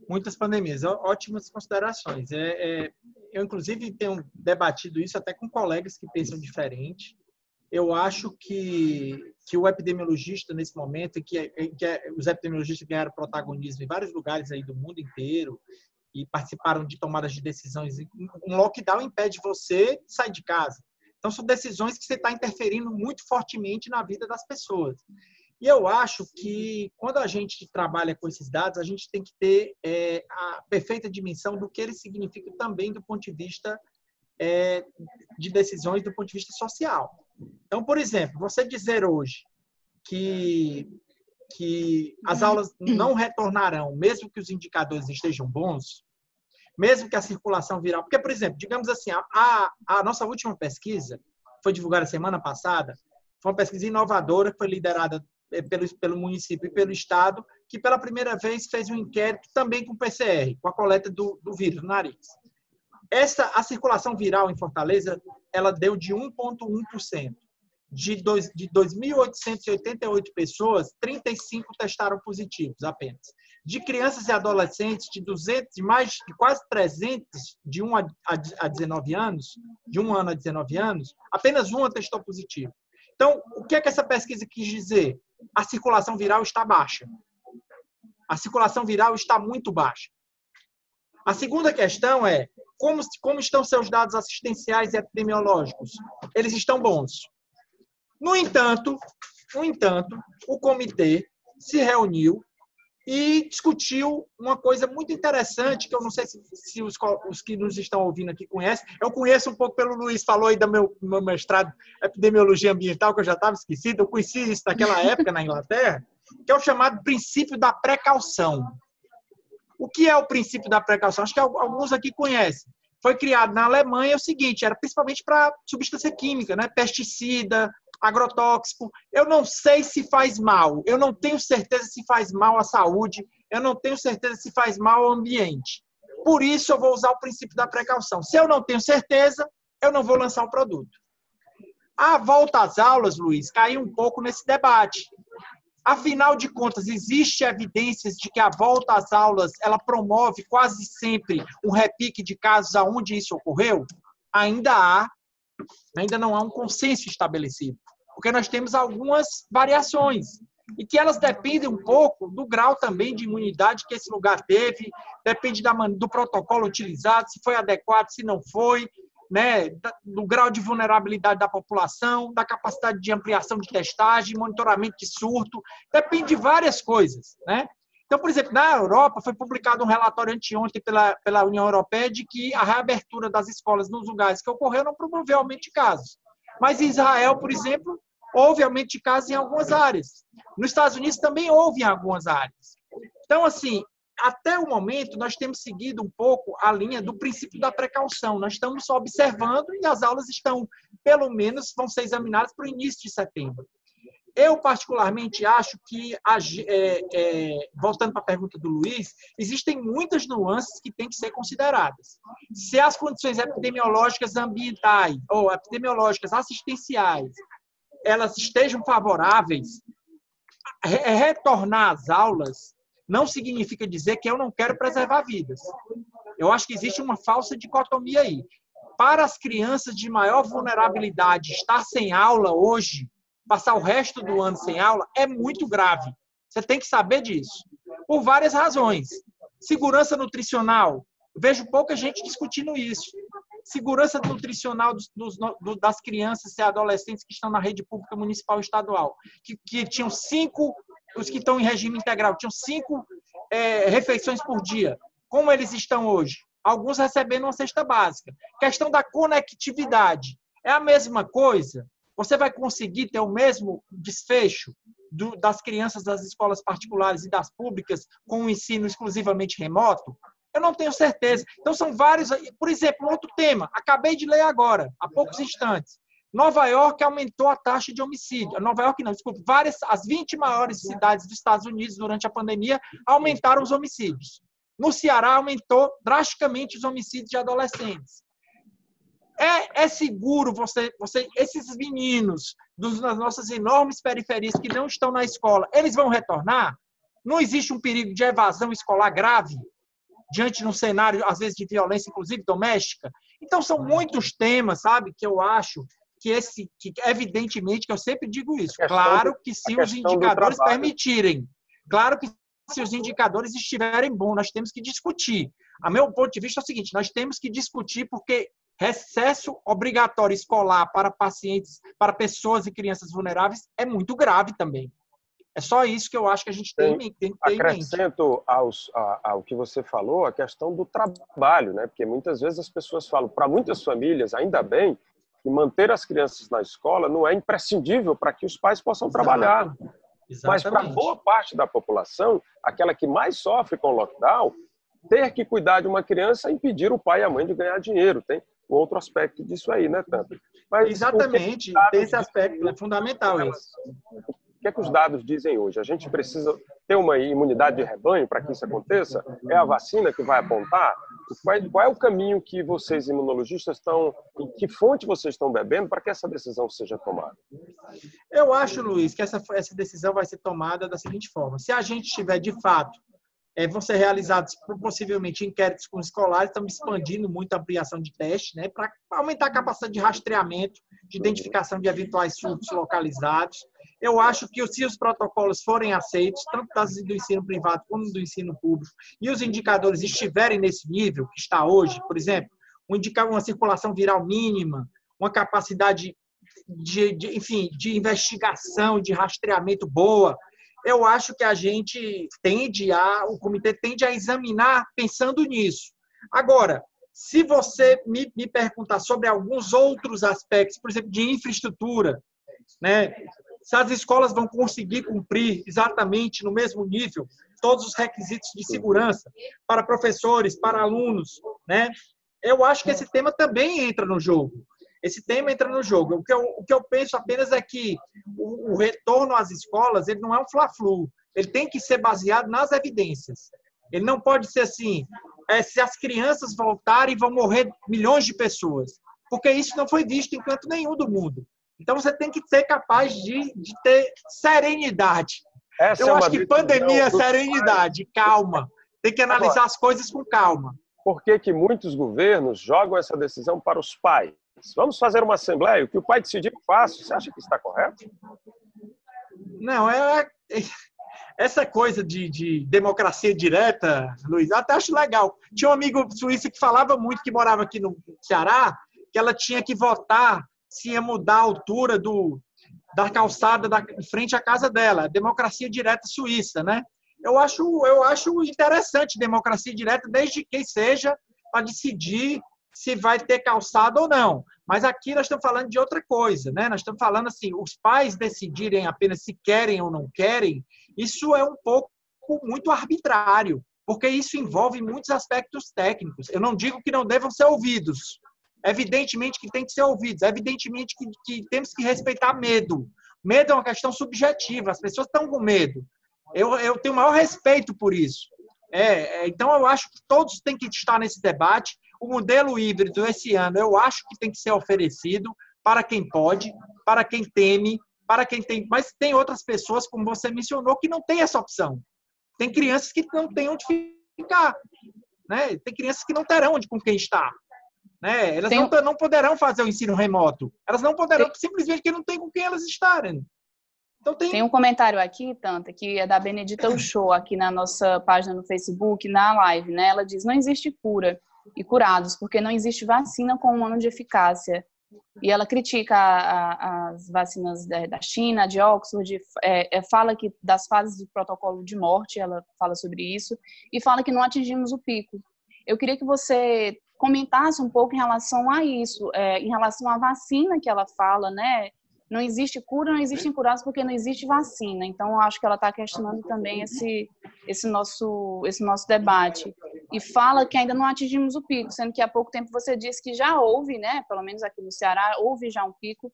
muitas pandemias. Ótimas considerações. É, é, eu, inclusive, tenho debatido isso até com colegas que pensam diferente. Eu acho que, que o epidemiologista, nesse momento, que, que os epidemiologistas ganharam protagonismo em vários lugares aí do mundo inteiro e participaram de tomadas de decisões. Um lockdown impede você de sair de casa. Então, são decisões que você está interferindo muito fortemente na vida das pessoas. E eu acho que quando a gente trabalha com esses dados, a gente tem que ter é, a perfeita dimensão do que eles significam também do ponto de vista é, de decisões do ponto de vista social. Então, por exemplo, você dizer hoje que, que as aulas não retornarão, mesmo que os indicadores estejam bons, mesmo que a circulação viral. Porque, por exemplo, digamos assim, a, a nossa última pesquisa, foi divulgada semana passada, foi uma pesquisa inovadora foi liderada é, pelo, pelo município e pelo Estado, que pela primeira vez fez um inquérito também com PCR, com a coleta do, do vírus no nariz. Essa, a circulação viral em Fortaleza, ela deu de 1,1%. De, de 2.888 pessoas, 35 testaram positivos apenas. De crianças e adolescentes de 200, de mais de quase 300, de 1 a, a 19 anos, de 1 ano a 19 anos, apenas uma testou positivo. Então, o que é que essa pesquisa quis dizer? a circulação viral está baixa. A circulação viral está muito baixa. A segunda questão é como, como estão seus dados assistenciais e epidemiológicos? Eles estão bons. No entanto, no entanto, o comitê se reuniu e discutiu uma coisa muito interessante, que eu não sei se, se os, os, que nos estão ouvindo aqui conhecem. Eu conheço um pouco pelo Luiz, falou aí do meu, meu mestrado em epidemiologia ambiental, que eu já estava esquecido. Eu conheci isso naquela época na Inglaterra, que é o chamado princípio da precaução. O que é o princípio da precaução? Acho que alguns aqui conhecem. Foi criado na Alemanha é o seguinte, era principalmente para substância química, né? pesticida, agrotóxico. Eu não sei se faz mal, eu não tenho certeza se faz mal à saúde, eu não tenho certeza se faz mal ao ambiente. Por isso, eu vou usar o princípio da precaução. Se eu não tenho certeza, eu não vou lançar o produto. A volta às aulas, Luiz, caiu um pouco nesse debate. Afinal de contas, existe evidências de que a volta às aulas ela promove quase sempre um repique de casos aonde isso ocorreu? Ainda há, ainda não há um consenso estabelecido porque nós temos algumas variações e que elas dependem um pouco do grau também de imunidade que esse lugar teve, depende da, do protocolo utilizado, se foi adequado, se não foi, né, do grau de vulnerabilidade da população, da capacidade de ampliação de testagem, monitoramento de surto, depende de várias coisas, né? Então, por exemplo, na Europa foi publicado um relatório anteontem pela, pela União Europeia de que a reabertura das escolas nos lugares que ocorreu não promoveu aumento de casos. Mas em Israel, por exemplo, houve aumento de casos em algumas áreas. Nos Estados Unidos também houve em algumas áreas. Então, assim, até o momento, nós temos seguido um pouco a linha do princípio da precaução. Nós estamos só observando e as aulas estão, pelo menos, vão ser examinadas para o início de setembro. Eu, particularmente, acho que, é, é, voltando para a pergunta do Luiz, existem muitas nuances que têm que ser consideradas. Se as condições epidemiológicas ambientais ou epidemiológicas assistenciais elas estejam favoráveis, retornar às aulas não significa dizer que eu não quero preservar vidas. Eu acho que existe uma falsa dicotomia aí. Para as crianças de maior vulnerabilidade, estar sem aula hoje, passar o resto do ano sem aula, é muito grave. Você tem que saber disso. Por várias razões. Segurança nutricional. Vejo pouca gente discutindo isso segurança nutricional dos, dos, das crianças e adolescentes que estão na rede pública municipal e estadual, que, que tinham cinco os que estão em regime integral tinham cinco é, refeições por dia. Como eles estão hoje? Alguns recebendo uma cesta básica. Questão da conectividade. É a mesma coisa? Você vai conseguir ter o mesmo desfecho do, das crianças das escolas particulares e das públicas com o ensino exclusivamente remoto? Eu não tenho certeza. Então, são vários. Por exemplo, outro tema, acabei de ler agora, há poucos instantes. Nova York aumentou a taxa de homicídio. Nova York não, desculpe, várias, as 20 maiores cidades dos Estados Unidos durante a pandemia aumentaram os homicídios. No Ceará aumentou drasticamente os homicídios de adolescentes. É, é seguro você, você, esses meninos dos, das nossas enormes periferias que não estão na escola, eles vão retornar? Não existe um perigo de evasão escolar grave diante de um cenário às vezes de violência, inclusive doméstica? Então são muitos temas, sabe, que eu acho que esse, que evidentemente, que eu sempre digo isso, claro que se os indicadores permitirem, claro que se os indicadores estiverem bons, nós temos que discutir. A meu ponto de vista é o seguinte, nós temos que discutir porque recesso obrigatório escolar para pacientes, para pessoas e crianças vulneráveis é muito grave também. É só isso que eu acho que a gente tem, tem, tem que ter Acrescento aos, ao que você falou a questão do trabalho, né? Porque muitas vezes as pessoas falam, para muitas famílias, ainda bem, que manter as crianças na escola não é imprescindível para que os pais possam trabalhar. Exatamente. Mas para boa parte da população, aquela que mais sofre com o lockdown, ter que cuidar de uma criança é impedir o pai e a mãe de ganhar dinheiro. Tem um outro aspecto disso aí, né, Tanto? Mas Exatamente, tem esse aspecto, é fundamental isso. O que, é que os dados dizem hoje? A gente precisa ter uma imunidade de rebanho para que isso aconteça? É a vacina que vai apontar? Qual é o caminho que vocês, imunologistas, estão, que fonte vocês estão bebendo para que essa decisão seja tomada? Eu acho, Luiz, que essa, essa decisão vai ser tomada da seguinte forma: se a gente tiver de fato é, vão ser realizados possivelmente inquéritos com escolares, estamos expandindo muito a ampliação de testes, né, para aumentar a capacidade de rastreamento, de identificação de eventuais surtos localizados. Eu acho que se os protocolos forem aceitos, tanto do ensino privado como do ensino público, e os indicadores estiverem nesse nível que está hoje, por exemplo, um indicar uma circulação viral mínima, uma capacidade de, de, enfim, de investigação, de rastreamento boa, eu acho que a gente tende a, o comitê tende a examinar pensando nisso. Agora, se você me, me perguntar sobre alguns outros aspectos, por exemplo, de infraestrutura, né? se as escolas vão conseguir cumprir exatamente no mesmo nível todos os requisitos de segurança para professores, para alunos, né? Eu acho que esse tema também entra no jogo. Esse tema entra no jogo. O que eu, o que eu penso apenas é que o, o retorno às escolas ele não é um fla-flu. Ele tem que ser baseado nas evidências. Ele não pode ser assim, é, se as crianças voltarem, vão morrer milhões de pessoas. Porque isso não foi visto em canto nenhum do mundo. Então você tem que ser capaz de, de ter serenidade. Essa eu é acho que pandemia é serenidade, calma. Tem que analisar Agora, as coisas com calma. Por que, que muitos governos jogam essa decisão para os pais? Vamos fazer uma assembleia, o que o pai decidir eu faço. Você acha que está correto? Não, é, é essa coisa de, de, democracia direta, Luiz, até acho legal. Tinha um amigo suíço que falava muito, que morava aqui no Ceará, que ela tinha que votar se ia mudar a altura do, da calçada da, em frente à casa dela. Democracia direta suíça, né? Eu acho, eu acho interessante democracia direta, desde que seja para decidir se vai ter calçado ou não. Mas aqui nós estamos falando de outra coisa, né? Nós estamos falando assim, os pais decidirem apenas se querem ou não querem, isso é um pouco muito arbitrário, porque isso envolve muitos aspectos técnicos. Eu não digo que não devam ser ouvidos. Evidentemente que tem que ser ouvidos. Evidentemente que, que temos que respeitar medo. Medo é uma questão subjetiva. As pessoas estão com medo. Eu, eu tenho o maior respeito por isso. É, é, então, eu acho que todos têm que estar nesse debate. O modelo híbrido esse ano eu acho que tem que ser oferecido para quem pode, para quem teme, para quem tem. Mas tem outras pessoas, como você mencionou, que não tem essa opção. Tem crianças que não têm onde ficar. Né? Tem crianças que não terão onde com quem estar. Né? Elas tem... não, não poderão fazer o ensino remoto. Elas não poderão, tem... simplesmente porque não tem com quem elas estarem. Então tem... tem um comentário aqui, Tanta, que é da Benedita Show aqui na nossa página no Facebook, na live, né? Ela diz: não existe cura e curados, porque não existe vacina com um ano de eficácia. e ela critica a, a, as vacinas da China, de Oxford, é, é, fala que das fases do protocolo de morte, ela fala sobre isso, e fala que não atingimos o pico. Eu queria que você comentasse um pouco em relação a isso, é, em relação à vacina que ela fala, né? Não existe cura, não existem curados porque não existe vacina. Então, eu acho que ela está questionando também esse, esse, nosso, esse nosso debate e fala que ainda não atingimos o pico, sendo que há pouco tempo você disse que já houve, né, pelo menos aqui no Ceará, houve já um pico,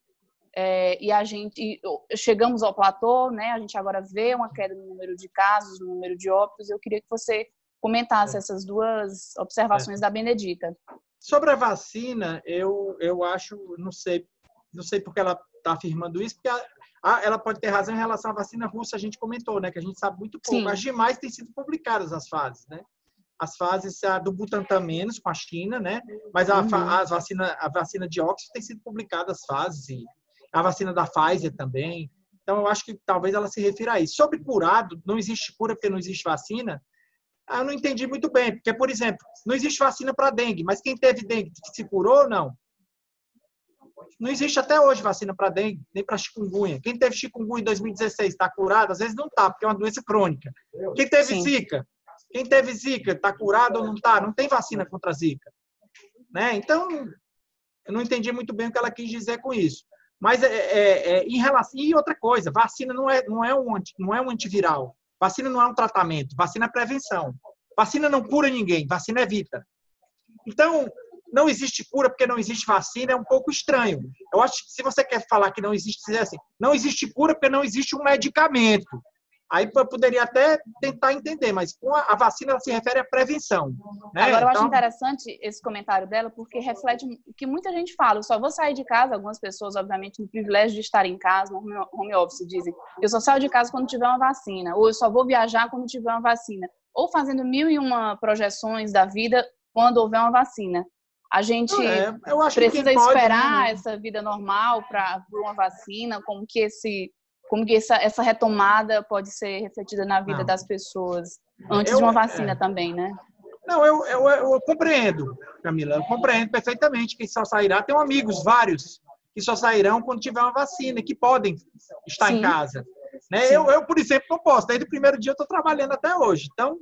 é, e a gente e chegamos ao platô, né, a gente agora vê uma queda no número de casos, no número de óbitos, eu queria que você comentasse essas duas observações é. da Benedita. Sobre a vacina, eu, eu acho, não sei, não sei porque ela está afirmando isso, porque a, a, ela pode ter razão em relação à vacina russa, a gente comentou, né, que a gente sabe muito pouco, Sim. mas demais têm sido publicadas as fases, né? as fases a do Butantan menos com a China, né? Mas a, uhum. a, vacina, a vacina de Oxford tem sido publicada as fases e a vacina da Pfizer também. Então eu acho que talvez ela se refira a isso. Sobre curado, não existe cura porque não existe vacina. Ah, eu não entendi muito bem, porque por exemplo, não existe vacina para dengue, mas quem teve dengue se curou ou não? Não existe até hoje vacina para dengue, nem para chikungunya. Quem teve chikungunya em 2016 está curado? Às vezes não está, porque é uma doença crônica. Quem teve Sim. zika? Quem teve Zika, está curado ou não está? Não tem vacina contra a Zika. Né? Então, eu não entendi muito bem o que ela quis dizer com isso. Mas é, é, é, em relação e outra coisa, vacina não é não é um não é um antiviral. Vacina não é um tratamento. Vacina é prevenção. Vacina não cura ninguém. Vacina evita. Então não existe cura porque não existe vacina é um pouco estranho. Eu acho que se você quer falar que não existe, dizer assim, não existe cura porque não existe um medicamento. Aí eu poderia até tentar entender, mas com a, vacina ela se refere à prevenção. Né? Agora, eu então... acho interessante esse comentário dela, porque reflete o que muita gente fala. Eu só vou sair de casa, algumas pessoas, obviamente, no privilégio de estar em casa, no home office, dizem: eu só saio de casa quando tiver uma vacina, ou eu só vou viajar quando tiver uma vacina, ou fazendo mil e uma projeções da vida quando houver uma vacina. A gente é, precisa esperar essa vida normal para uma vacina, como que esse como que essa, essa retomada pode ser refletida na vida Não. das pessoas antes eu, de uma vacina é. também, né? Não, eu, eu, eu, compreendo, Camila, eu compreendo perfeitamente que só sairá. Tenho amigos, vários, que só sairão quando tiver uma vacina, que podem estar Sim. em casa. Né? Eu, eu, por exemplo, não posso. Desde o primeiro dia eu estou trabalhando até hoje. Então,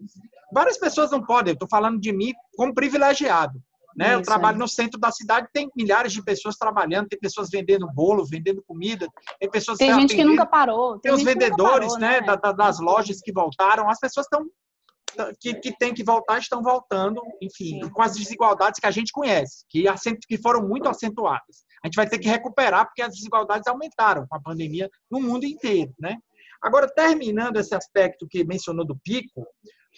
várias pessoas não podem. Eu estou falando de mim como privilegiado. Né? Eu trabalho é. no centro da cidade, tem milhares de pessoas trabalhando, tem pessoas vendendo bolo, vendendo comida, tem pessoas tem gente que nunca parou, tem, tem os vendedores, parou, né, né? Da, das lojas que voltaram, as pessoas estão que, que tem que voltar estão voltando, enfim, Sim. com as desigualdades que a gente conhece, que, que foram muito acentuadas. A gente vai ter que recuperar porque as desigualdades aumentaram com a pandemia no mundo inteiro, né? Agora, terminando esse aspecto que mencionou do pico,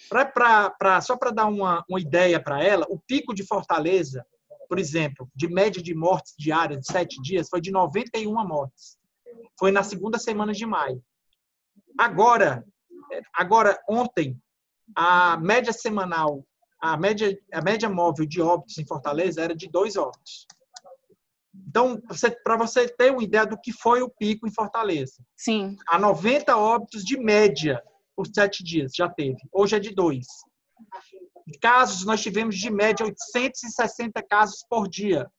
Pra, pra, pra só para dar uma, uma ideia para ela, o pico de Fortaleza, por exemplo, de média de mortes diárias de sete dias, foi de 91 mortes. Foi na segunda semana de maio. Agora, agora ontem, a média semanal, a média, a média móvel de óbitos em Fortaleza era de dois óbitos. Então, para você ter uma ideia do que foi o pico em Fortaleza. Sim. A 90 óbitos de média por sete dias, já teve. Hoje é de dois. Casos, nós tivemos de média 860 casos por dia.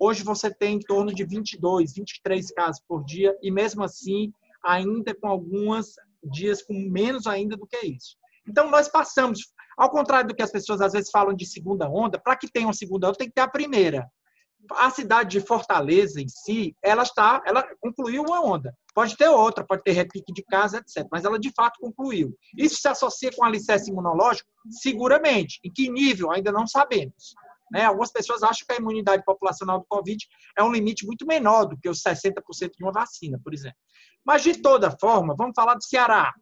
Hoje você tem em torno de 22, 23 casos por dia, e mesmo assim, ainda com alguns dias com menos ainda do que isso. Então, nós passamos, ao contrário do que as pessoas às vezes falam de segunda onda, para que tenha uma segunda onda, tem que ter a primeira a cidade de Fortaleza em si, ela está, ela concluiu uma onda. Pode ter outra, pode ter repique de casa, etc. Mas ela de fato concluiu. Isso se associa com alicerce imunológico? Seguramente. Em que nível? Ainda não sabemos. Né? Algumas pessoas acham que a imunidade populacional do Covid é um limite muito menor do que os 60% de uma vacina, por exemplo. Mas, de toda forma, vamos falar do Ceará.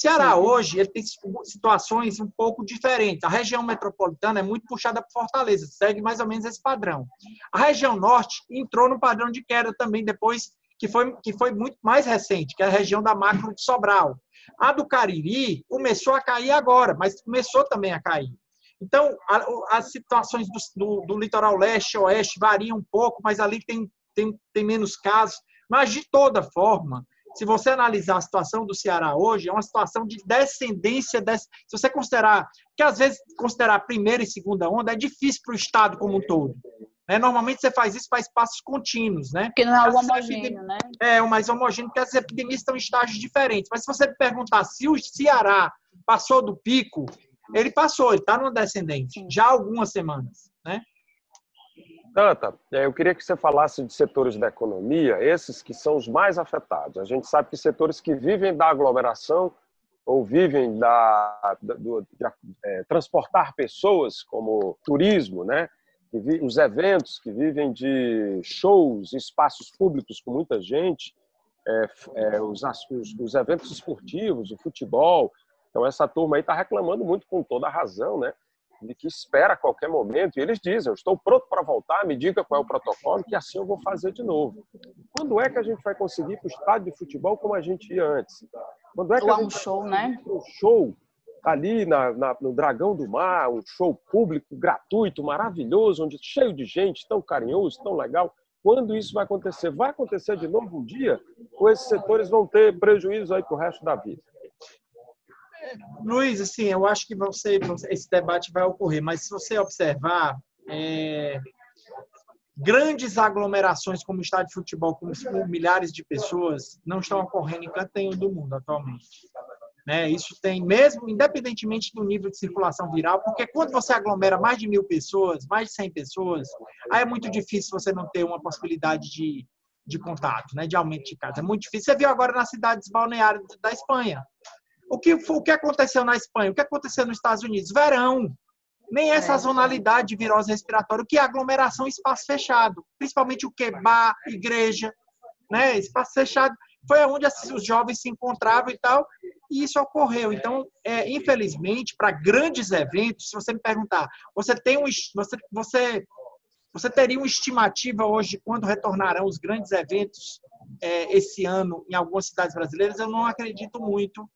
Ceará hoje ele tem situações um pouco diferentes. A região metropolitana é muito puxada por Fortaleza, segue mais ou menos esse padrão. A região norte entrou no padrão de queda também depois que foi, que foi muito mais recente, que é a região da macro de Sobral. A do Cariri começou a cair agora, mas começou também a cair. Então, a, as situações do, do, do, litoral leste e oeste variam um pouco, mas ali tem, tem, tem menos casos. Mas, de toda forma, se você analisar a situação do Ceará hoje, é uma situação de descendência. Des... Se você considerar, que às vezes considerar primeira e segunda onda é difícil para o Estado como um todo. Né? Normalmente você faz isso para espaços contínuos, né? Porque não é algo homogêneo, né? É, o mais homogêneo, porque as epidemias estão em estágios diferentes. Mas se você me perguntar se o Ceará passou do pico, ele passou, ele está no descendente, já há algumas semanas, né? Tanta, é, eu queria que você falasse de setores da economia, esses que são os mais afetados. A gente sabe que setores que vivem da aglomeração ou vivem da, da do, de, é, transportar pessoas, como turismo, né? os eventos que vivem de shows, espaços públicos com muita gente, é, é, os, os, os, eventos esportivos, o futebol. Então, essa turma aí está reclamando muito, com toda a razão, né? De que espera a qualquer momento, e eles dizem, eu estou pronto para voltar, me diga qual é o protocolo, que assim eu vou fazer de novo. Quando é que a gente vai conseguir ir para o estádio de futebol como a gente ia antes? Quando é que Ou a gente um show, né? Um show ali na, na, no Dragão do Mar, um show público, gratuito, maravilhoso, onde cheio de gente, tão carinhoso, tão legal. Quando isso vai acontecer? Vai acontecer de novo um dia? Ou esses setores vão ter prejuízo aí para o resto da vida? Luiz, assim, eu acho que você, esse debate vai ocorrer, mas se você observar, é, grandes aglomerações como o estádio de futebol, com milhares de pessoas, não estão ocorrendo em canto nenhum do mundo atualmente. Né? Isso tem, mesmo independentemente do nível de circulação viral, porque quando você aglomera mais de mil pessoas, mais de 100 pessoas, aí é muito difícil você não ter uma possibilidade de, de contato, né? de aumento de casos. É muito difícil. Você viu agora nas cidades balneárias da Espanha. O que, o que aconteceu na Espanha? O que aconteceu nos Estados Unidos? Verão. Nem essa é. sazonalidade de virose respiratória, o que é aglomeração espaço fechado, principalmente o que? Bar, igreja, né? Espaço fechado foi onde os jovens se encontravam e tal, e isso ocorreu. Então, é, infelizmente, para grandes eventos, se você me perguntar, você tem um, você, você, você teria uma estimativa hoje de quando retornarão os grandes eventos é, esse ano em algumas cidades brasileiras? Eu não acredito muito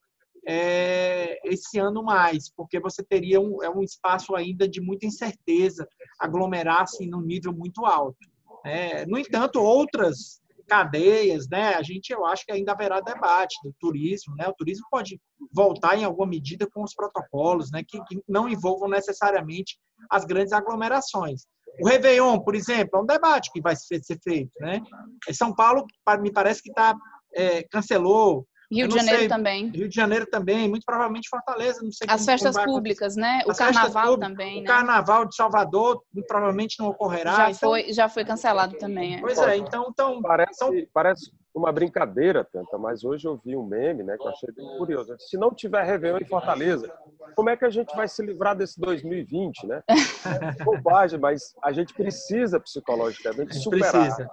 é, esse ano mais, porque você teria um, é um espaço ainda de muita incerteza, aglomerar-se num nível muito alto. É, no entanto, outras cadeias, né? A gente, eu acho que ainda haverá debate do turismo, né? O turismo pode voltar em alguma medida com os protocolos, né? Que, que não envolvam necessariamente as grandes aglomerações. O Réveillon, por exemplo, é um debate que vai ser feito, né? São Paulo, me parece que está é, cancelou Rio de Janeiro sei, também. Rio de Janeiro também, muito provavelmente Fortaleza, não sei. As como, festas como públicas, né? O As carnaval também, o né? carnaval de Salvador, muito provavelmente não ocorrerá. Já, então... foi, já foi cancelado também. É. Pois é, então... então parece, então... parece uma brincadeira, tanta, mas hoje eu vi um meme, né, que eu achei bem curioso. Se não tiver Réveillon em Fortaleza, como é que a gente vai se livrar desse 2020, né? É bobagem, mas a gente precisa psicologicamente superar. Precisa.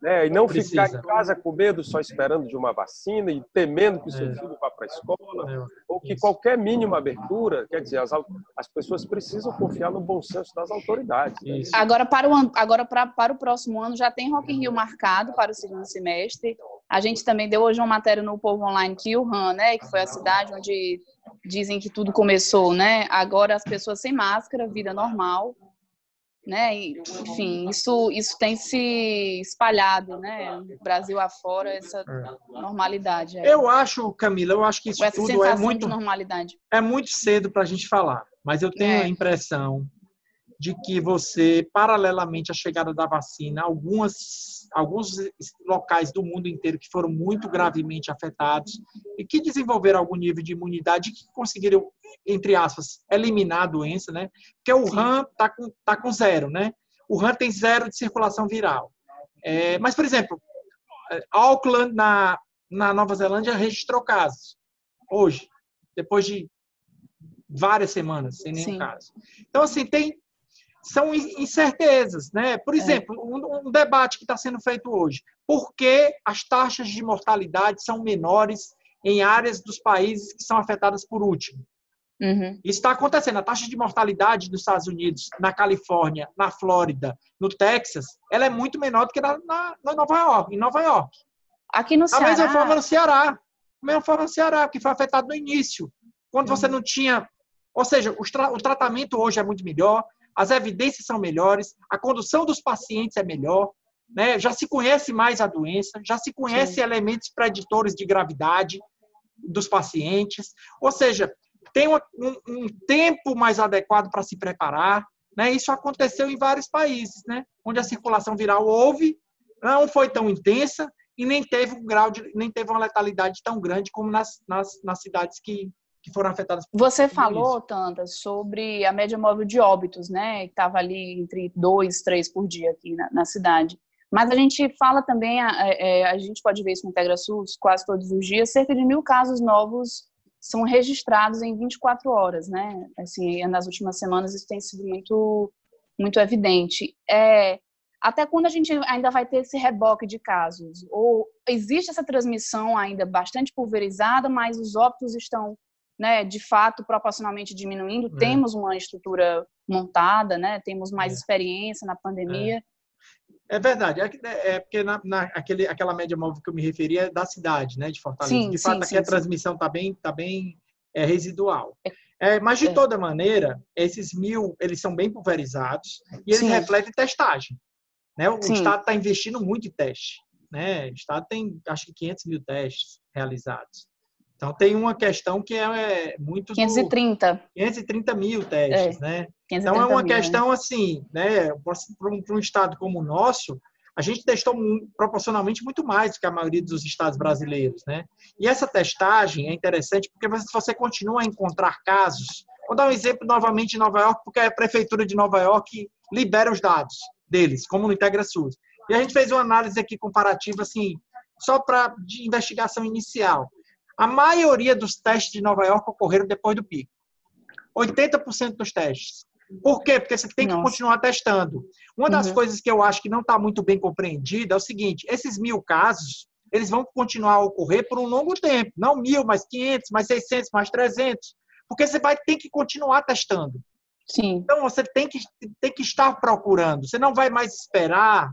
Né? E não precisa. ficar em casa com medo só esperando de uma vacina e temendo que o seu é. filho vá para a escola, é. ou que qualquer mínima abertura, quer dizer, as, as pessoas precisam confiar no bom senso das autoridades. Né? Agora, para o, agora para, para o próximo ano, já tem Rock in Rio marcado para o segundo semestre. A gente também deu hoje uma matéria no Povo Online que Wuhan, né, que foi a cidade onde dizem que tudo começou, né? Agora as pessoas sem máscara, vida normal, né? Enfim, isso isso tem se espalhado, né? Brasil afora essa é. normalidade. Aí. Eu acho, Camila, eu acho que isso tudo é muito normalidade. É muito cedo para a gente falar, mas eu tenho é. a impressão de que você, paralelamente à chegada da vacina, algumas, alguns locais do mundo inteiro que foram muito gravemente afetados e que desenvolveram algum nível de imunidade que conseguiram, entre aspas, eliminar a doença, né? Porque o RAM está com, tá com zero, né? O RAM tem zero de circulação viral. É, mas, por exemplo, Auckland, na, na Nova Zelândia, registrou casos hoje, depois de várias semanas, sem nenhum Sim. caso. Então, assim, tem, são incertezas, né? Por é. exemplo, um, um debate que está sendo feito hoje: por que as taxas de mortalidade são menores em áreas dos países que são afetadas por último? Uhum. Isso está acontecendo. A taxa de mortalidade nos Estados Unidos, na Califórnia, na Flórida, no Texas, ela é muito menor do que na, na, na Nova York, em Nova York. Aqui no Ceará. Da mesma forma no Ceará. Da mesma forma no Ceará, que foi afetado no início. Quando uhum. você não tinha. Ou seja, tra o tratamento hoje é muito melhor, as evidências são melhores, a condução dos pacientes é melhor, né? já se conhece mais a doença, já se conhece Sim. elementos preditores de gravidade dos pacientes, ou seja, tem um, um tempo mais adequado para se preparar, Né? Isso aconteceu em vários países, né? onde a circulação viral houve, não foi tão intensa e nem teve um grau de, nem teve uma letalidade tão grande como nas, nas, nas cidades que, que foram afetadas. Você falou, Tanta, sobre a média móvel de óbitos, né? Que estava ali entre dois, três por dia aqui na, na cidade. Mas a gente fala também, a, a, é, a gente pode ver isso no IntegraSUS quase todos os dias, cerca de mil casos novos são registrados em 24 horas, né? Assim, nas últimas semanas isso tem sido muito, muito evidente. É, até quando a gente ainda vai ter esse reboque de casos? Ou existe essa transmissão ainda bastante pulverizada, mas os óbitos estão, né, de fato, proporcionalmente diminuindo? É. Temos uma estrutura montada, né? Temos mais é. experiência na pandemia. É. é verdade, é, é porque na, na, aquele, aquela média móvel que eu me referi é da cidade, né, de Fortaleza. Sim, de fato, sim, aqui sim, a transmissão está bem, tá bem é, residual. É, mas, de toda maneira, esses mil, eles são bem pulverizados e eles refletem testagem. Né? O Sim. Estado está investindo muito em teste. Né? O Estado tem, acho que, 500 mil testes realizados. Então, tem uma questão que é, é muito... 530. Do, 530 mil testes, é. né? Então, é uma mil, questão, né? assim, né? para um, um Estado como o nosso, a gente testou proporcionalmente muito mais do que a maioria dos estados brasileiros, né? E essa testagem é interessante porque você continua a encontrar casos. Vou dar um exemplo novamente em Nova York, porque a prefeitura de Nova York libera os dados deles, como no IntegraSUS. E a gente fez uma análise aqui comparativa, assim, só para de investigação inicial. A maioria dos testes de Nova York ocorreram depois do pico. 80% dos testes. Por quê? Porque você tem que Nossa. continuar testando. Uma das uhum. coisas que eu acho que não está muito bem compreendida é o seguinte: esses mil casos, eles vão continuar a ocorrer por um longo tempo. Não mil, mais 500, mais 600, mais 300. Porque você vai ter que continuar testando. Sim. Então você tem que, tem que estar procurando. Você não vai mais esperar,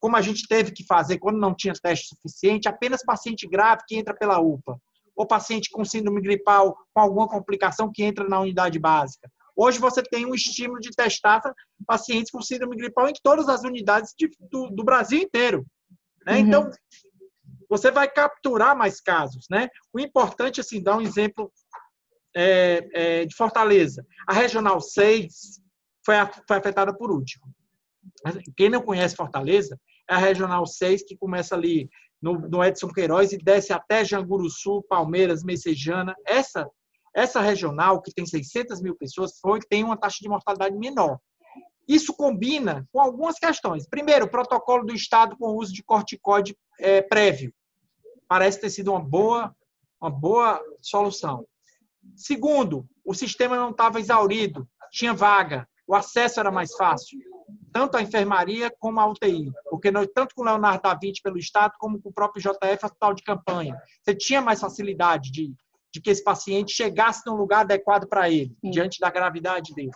como a gente teve que fazer quando não tinha teste suficiente, apenas paciente grave que entra pela UPA, ou paciente com síndrome gripal com alguma complicação que entra na unidade básica. Hoje você tem um estímulo de testar pacientes com síndrome gripal em todas as unidades de, do, do, Brasil inteiro. Né? Uhum. Então, você vai capturar mais casos. Né? O importante, assim, dar um exemplo é, é, de Fortaleza. A Regional 6 foi, a, foi afetada por último. Quem não conhece Fortaleza, é a Regional 6 que começa ali no, no Edson Queiroz e desce até Sul, Palmeiras, Messejana. Essa, essa regional, que tem 600 mil pessoas, foi, tem uma taxa de mortalidade menor. Isso combina com algumas questões. Primeiro, o protocolo do Estado com o uso de corticoide é, prévio. Parece ter sido uma boa, uma boa solução. Segundo, o sistema não estava exaurido, tinha vaga, o acesso era mais fácil, tanto a enfermaria como a UTI, porque nós, tanto com o Leonardo da Vinci pelo Estado, como com o próprio JF Hospital de Campanha, você tinha mais facilidade de, de que esse paciente chegasse num lugar adequado para ele, Sim. diante da gravidade dele.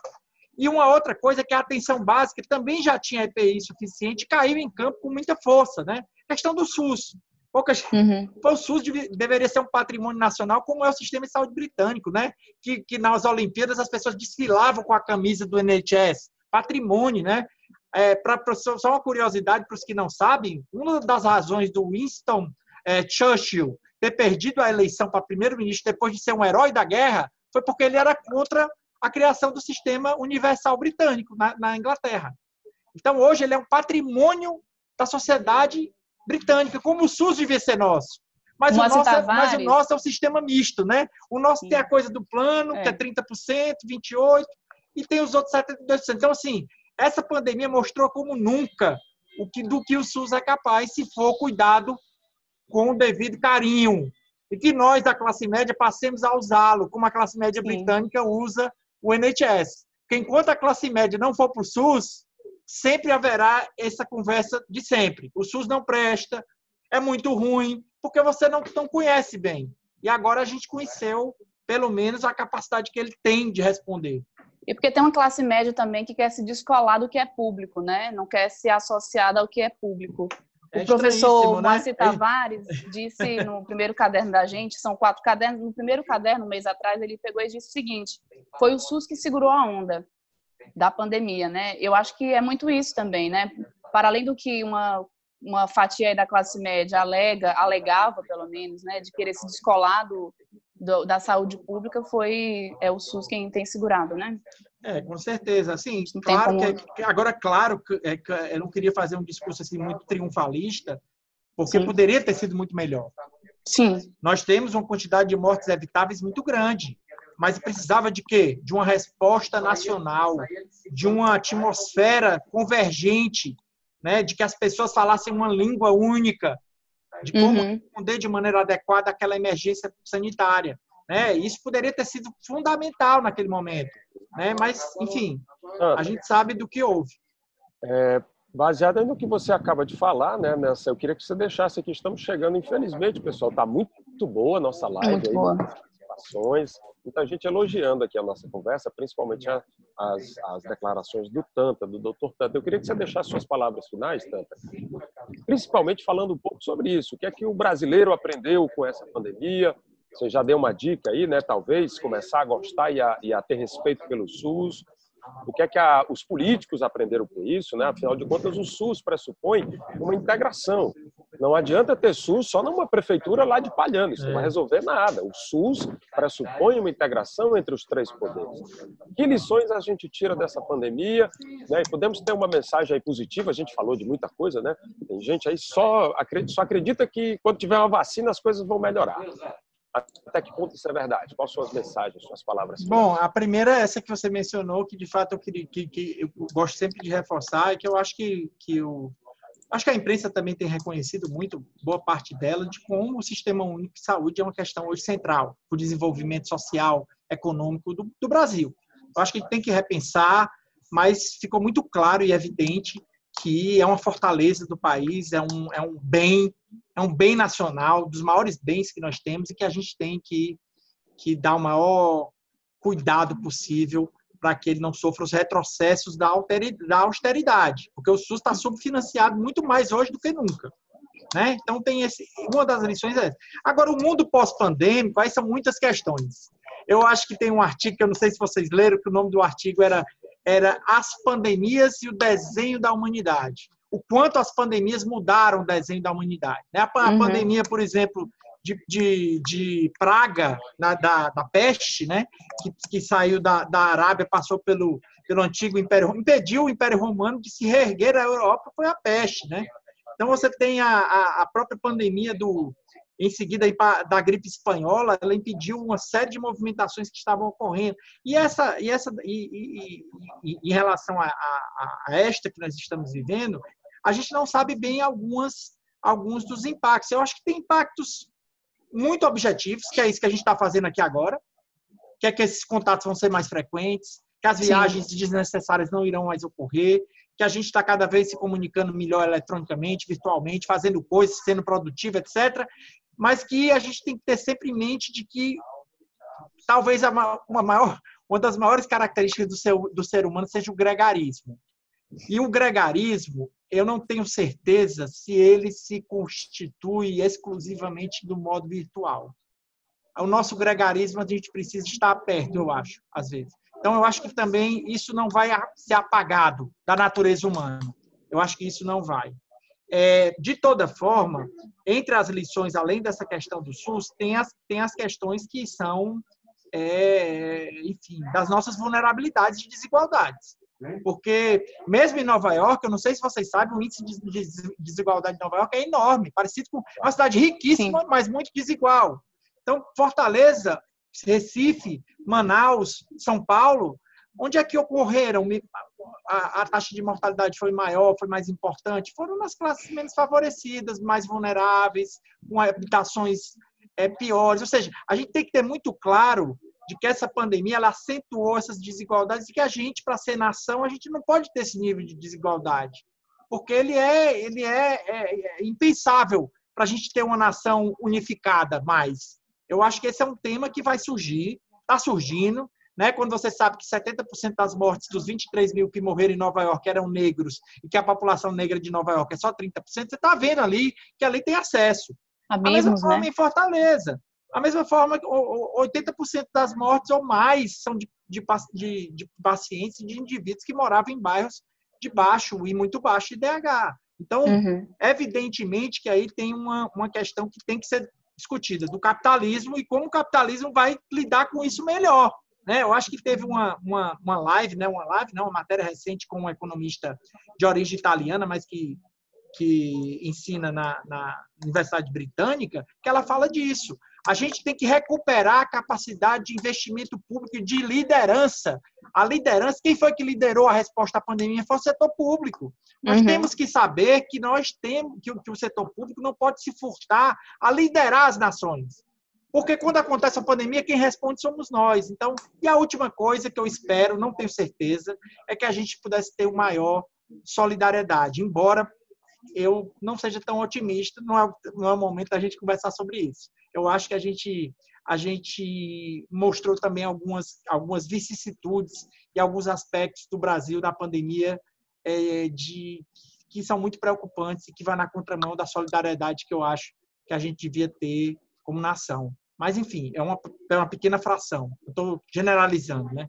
E uma outra coisa é que a atenção básica também já tinha EPI suficiente, caiu em campo com muita força, né? A questão do SUS. Poucas... Uhum. O SUS deveria ser um patrimônio nacional, como é o sistema de saúde britânico, né? Que, que nas Olimpíadas as pessoas desfilavam com a camisa do NHS. Patrimônio, né? É, pra, só uma curiosidade para os que não sabem, uma das razões do Winston é, Churchill ter perdido a eleição para primeiro-ministro depois de ser um herói da guerra foi porque ele era contra a criação do sistema universal britânico na, na Inglaterra. Então, hoje, ele é um patrimônio da sociedade britânica, como o SUS devia ser nosso. Mas o, nosso é, mas o nosso é um sistema misto, né? O nosso Sim. tem a coisa do plano, é. que é 30%, 28%, e tem os outros 72%. Então, assim, essa pandemia mostrou como nunca o que, do que o SUS é capaz, se for cuidado com o devido carinho. E que nós, da classe média, passemos a usá-lo, como a classe média Sim. britânica usa o NHS. Porque enquanto a classe média não for para o SUS, sempre haverá essa conversa de sempre. O SUS não presta, é muito ruim, porque você não, não conhece bem. E agora a gente conheceu, pelo menos, a capacidade que ele tem de responder. E porque tem uma classe média também que quer se descolar do que é público, né? Não quer se associar ao que é público. O é professor Márcio né? Tavares disse no primeiro caderno da gente, são quatro cadernos, no primeiro caderno, um mês atrás, ele pegou e disse o seguinte, foi o SUS que segurou a onda da pandemia, né? Eu acho que é muito isso também, né? Para além do que uma uma fatia da classe média alega, alegava pelo menos, né, de querer se descolar do, do, da saúde pública, foi é o SUS quem tem segurado, né? É, com certeza. Assim, claro que, agora, claro que, é, que eu não queria fazer um discurso assim muito triunfalista, porque Sim. poderia ter sido muito melhor. Sim. Nós temos uma quantidade de mortes evitáveis muito grande, mas precisava de quê? De uma resposta nacional, de uma atmosfera convergente, né? de que as pessoas falassem uma língua única, de como uhum. responder de maneira adequada àquela emergência sanitária. Né? Isso poderia ter sido fundamental naquele momento, né? mas, enfim, a gente sabe do que houve. É, baseado no que você acaba de falar, né, Nessa, eu queria que você deixasse aqui, estamos chegando, infelizmente, pessoal, está muito boa a nossa live muito aí, boa. Participações, muita gente elogiando aqui a nossa conversa, principalmente a, as, as declarações do Tanta, do Dr. Tanta. Eu queria que você deixasse suas palavras finais, Tanta, principalmente falando um pouco sobre isso, o que é que o brasileiro aprendeu com essa pandemia, você já deu uma dica aí, né? Talvez começar a gostar e a, e a ter respeito pelo SUS, o que é que a, os políticos aprenderam com isso, né? Afinal de contas, o SUS pressupõe uma integração. Não adianta ter SUS só numa prefeitura lá de Palhano, isso não vai é. resolver nada. O SUS pressupõe uma integração entre os três poderes. Que lições a gente tira dessa pandemia? Né? E podemos ter uma mensagem aí positiva, a gente falou de muita coisa, né? Tem gente aí só acredita, só acredita que quando tiver uma vacina as coisas vão melhorar. Até que ponto isso é verdade? Quais são as mensagens, suas palavras? Bom, a primeira é essa que você mencionou, que de fato eu, queria, que, que eu gosto sempre de reforçar, e que eu acho que, que o, acho que a imprensa também tem reconhecido muito, boa parte dela, de como o Sistema Único de Saúde é uma questão hoje central para o desenvolvimento social, econômico do, do Brasil. Eu acho que a gente tem que repensar, mas ficou muito claro e evidente que é uma fortaleza do país, é um, é um bem é um bem nacional, dos maiores bens que nós temos e que a gente tem que, que dar o maior cuidado possível para que ele não sofra os retrocessos da austeridade, porque o SUS está subfinanciado muito mais hoje do que nunca. Né? Então tem esse, uma das lições é essa. Agora o mundo pós-pandêmico, aí são muitas questões. Eu acho que tem um artigo, eu não sei se vocês leram, que o nome do artigo era era as pandemias e o desenho da humanidade o quanto as pandemias mudaram o desenho da humanidade. Né? A, uhum. pandemia, por exemplo, de, de, de praga, na, da, da peste, né? que, que saiu da, da Arábia, passou pelo, pelo antigo Império impediu o Império Romano de se reerguer a Europa, foi a peste. Né? Então, você tem a, a, a própria pandemia do, em seguida da gripe espanhola, ela impediu uma série de movimentações que estavam ocorrendo. E essa, e essa, e, e, e em relação a, a, a, esta que nós estamos vivendo, a gente não sabe bem algumas, alguns dos impactos. Eu acho que tem impactos muito objetivos, que é isso que a gente está fazendo aqui agora, que é que esses contatos vão ser mais frequentes, que as viagens Sim. desnecessárias não irão mais ocorrer, que a gente está cada vez se comunicando melhor eletronicamente, virtualmente, fazendo coisas, sendo produtivo, etc. Mas que a gente tem que ter sempre em mente de que talvez uma, maior, uma das maiores características do, seu, do ser humano seja o gregarismo. E o gregarismo, eu não tenho certeza se ele se constitui exclusivamente do modo virtual. O nosso gregarismo a gente precisa estar perto, eu acho, às vezes. Então, eu acho que também isso não vai ser apagado da natureza humana. Eu acho que isso não vai. É, de toda forma, entre as lições, além dessa questão do SUS, tem as, tem as questões que são, é, enfim, das nossas vulnerabilidades e desigualdades. Porque, mesmo em Nova York, eu não sei se vocês sabem, o índice de desigualdade de Nova York é enorme, parecido com uma cidade riquíssima, Sim. mas muito desigual. Então, Fortaleza, Recife, Manaus, São Paulo, onde é que ocorreram? A, taxa de mortalidade foi maior, foi mais importante? Foram nas classes menos favorecidas, mais vulneráveis, com habitações é, piores. Ou seja, a gente tem que ter muito claro de que essa pandemia ela acentuou essas desigualdades e que a gente, para ser nação, a gente não pode ter esse nível de desigualdade, porque ele é, ele é, é, é impensável para a gente ter uma nação unificada mais. Eu acho que esse é um tema que vai surgir, está surgindo, né? Quando você sabe que 70% das mortes dos 23 mil que morreram em Nova York eram negros e que a população negra de Nova York é só 30%, você está vendo ali que ali tem acesso. Abismos, a mesma forma né? em Fortaleza. A mesma forma, 80% das mortes ou mais são de, de, de, de pacientes de indivíduos que moravam em bairros de baixo e muito baixo IDH. Então, uhum. evidentemente que aí tem uma, uma questão que tem que ser discutida do capitalismo e como o capitalismo vai lidar com isso melhor. Né? Eu acho que teve uma, uma, uma live, né? uma live, não, uma matéria recente com um economista de origem italiana, mas que, que ensina na, na Universidade Britânica, que ela fala disso. A gente tem que recuperar a capacidade de investimento público de liderança. A liderança, quem foi que liderou a resposta à pandemia foi o setor público. Nós uhum. temos que saber que nós temos que, que o setor público não pode se furtar a liderar as nações. Porque quando acontece a pandemia, quem responde somos nós. Então, e a última coisa que eu espero, não tenho certeza, é que a gente pudesse ter uma maior solidariedade. Embora eu não seja tão otimista, não é, não é o momento da gente conversar sobre isso. Eu acho que a gente, a gente mostrou também algumas, algumas vicissitudes e alguns aspectos do Brasil na pandemia é, de, que são muito preocupantes e que vai na contramão da solidariedade que eu acho que a gente devia ter como nação. Mas, enfim, é uma, é uma pequena fração. Estou generalizando, né?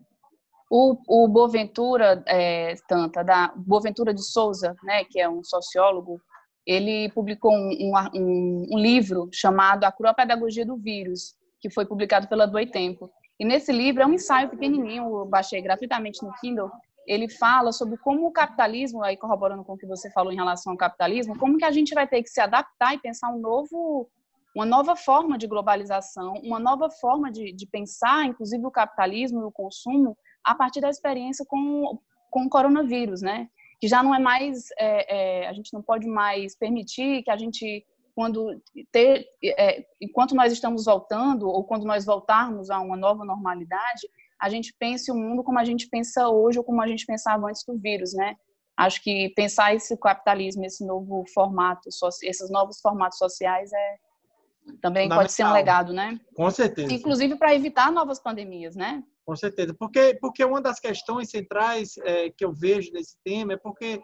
O, o Boaventura, é, Tanta, da Boaventura de Souza, né, que é um sociólogo, ele publicou um, um, um, livro chamado A Cruel Pedagogia do Vírus, que foi publicado pela Tempo. E nesse livro é um ensaio pequenininho, eu baixei gratuitamente no Kindle. Ele fala sobre como o capitalismo, aí corroborando com o que você falou em relação ao capitalismo, como que a gente vai ter que se adaptar e pensar um novo uma nova forma de globalização, uma nova forma de, de pensar, inclusive o capitalismo e o consumo, a partir da experiência com, com o coronavírus, né? Que já não é mais, é, é, a gente não pode mais permitir que a gente, quando ter, é, enquanto nós estamos voltando ou quando nós voltarmos a uma nova normalidade, a gente pense o mundo como a gente pensa hoje ou como a gente pensava antes do vírus, né? Acho que pensar esse capitalismo, esse novo formato, esses novos formatos sociais é, também pode ser um legado, né? Com certeza. Inclusive para evitar novas pandemias, né? Com certeza. Porque, porque uma das questões centrais é, que eu vejo nesse tema é porque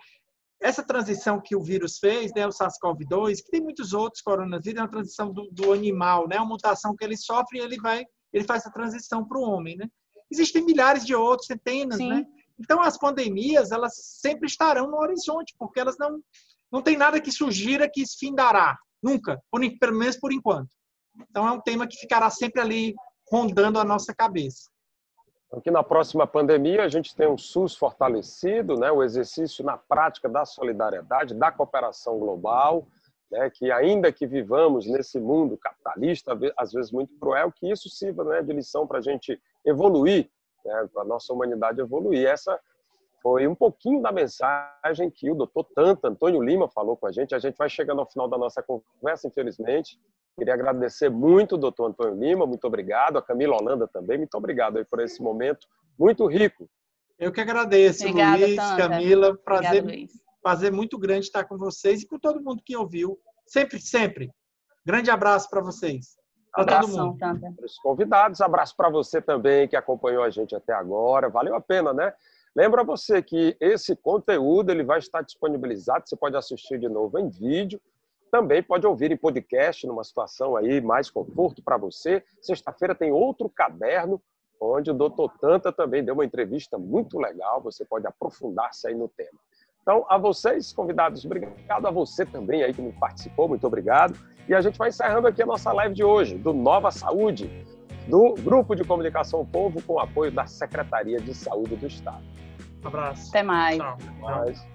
essa transição que o vírus fez, né, o SARS-CoV-2, que tem muitos outros coronavírus, é uma transição do, do animal, né? Uma mutação que ele sofre e ele vai, ele faz essa transição para o homem, né? Existem milhares de outros, centenas, Sim. né? Então as pandemias, elas sempre estarão no horizonte, porque elas não não tem nada que sugira que findará, Nunca, por, pelo menos por enquanto. Então é um tema que ficará sempre ali rondando a nossa cabeça. Aqui na próxima pandemia a gente tem um SUS fortalecido, né, o exercício na prática da solidariedade, da cooperação global, né, que ainda que vivamos nesse mundo capitalista, às vezes muito cruel, que isso sirva né, de lição para a gente evoluir, né, para a nossa humanidade evoluir. Essa foi um pouquinho da mensagem que o doutor Tanta, Antônio Lima, falou com a gente. A gente vai chegando ao final da nossa conversa, infelizmente. Queria agradecer muito o doutor Antônio Lima, muito obrigado. A Camila Holanda também, muito obrigado aí por esse momento muito rico. Eu que agradeço, Obrigada, Luiz, Tanta. Camila. Prazer, Obrigado, prazer muito grande estar com vocês e com todo mundo que ouviu. Sempre, sempre. Grande abraço para vocês. Para todo mundo. Para os convidados, abraço para você também que acompanhou a gente até agora. Valeu a pena, né? Lembra você que esse conteúdo ele vai estar disponibilizado, você pode assistir de novo em vídeo, também pode ouvir em podcast, numa situação aí mais conforto para você. Sexta-feira tem outro caderno, onde o doutor Tanta também deu uma entrevista muito legal, você pode aprofundar-se aí no tema. Então, a vocês, convidados, obrigado a você também aí que me participou, muito obrigado. E a gente vai encerrando aqui a nossa live de hoje, do Nova Saúde, do Grupo de Comunicação Povo, com apoio da Secretaria de Saúde do Estado. Um abraço. Até mais. Tchau. Até mais.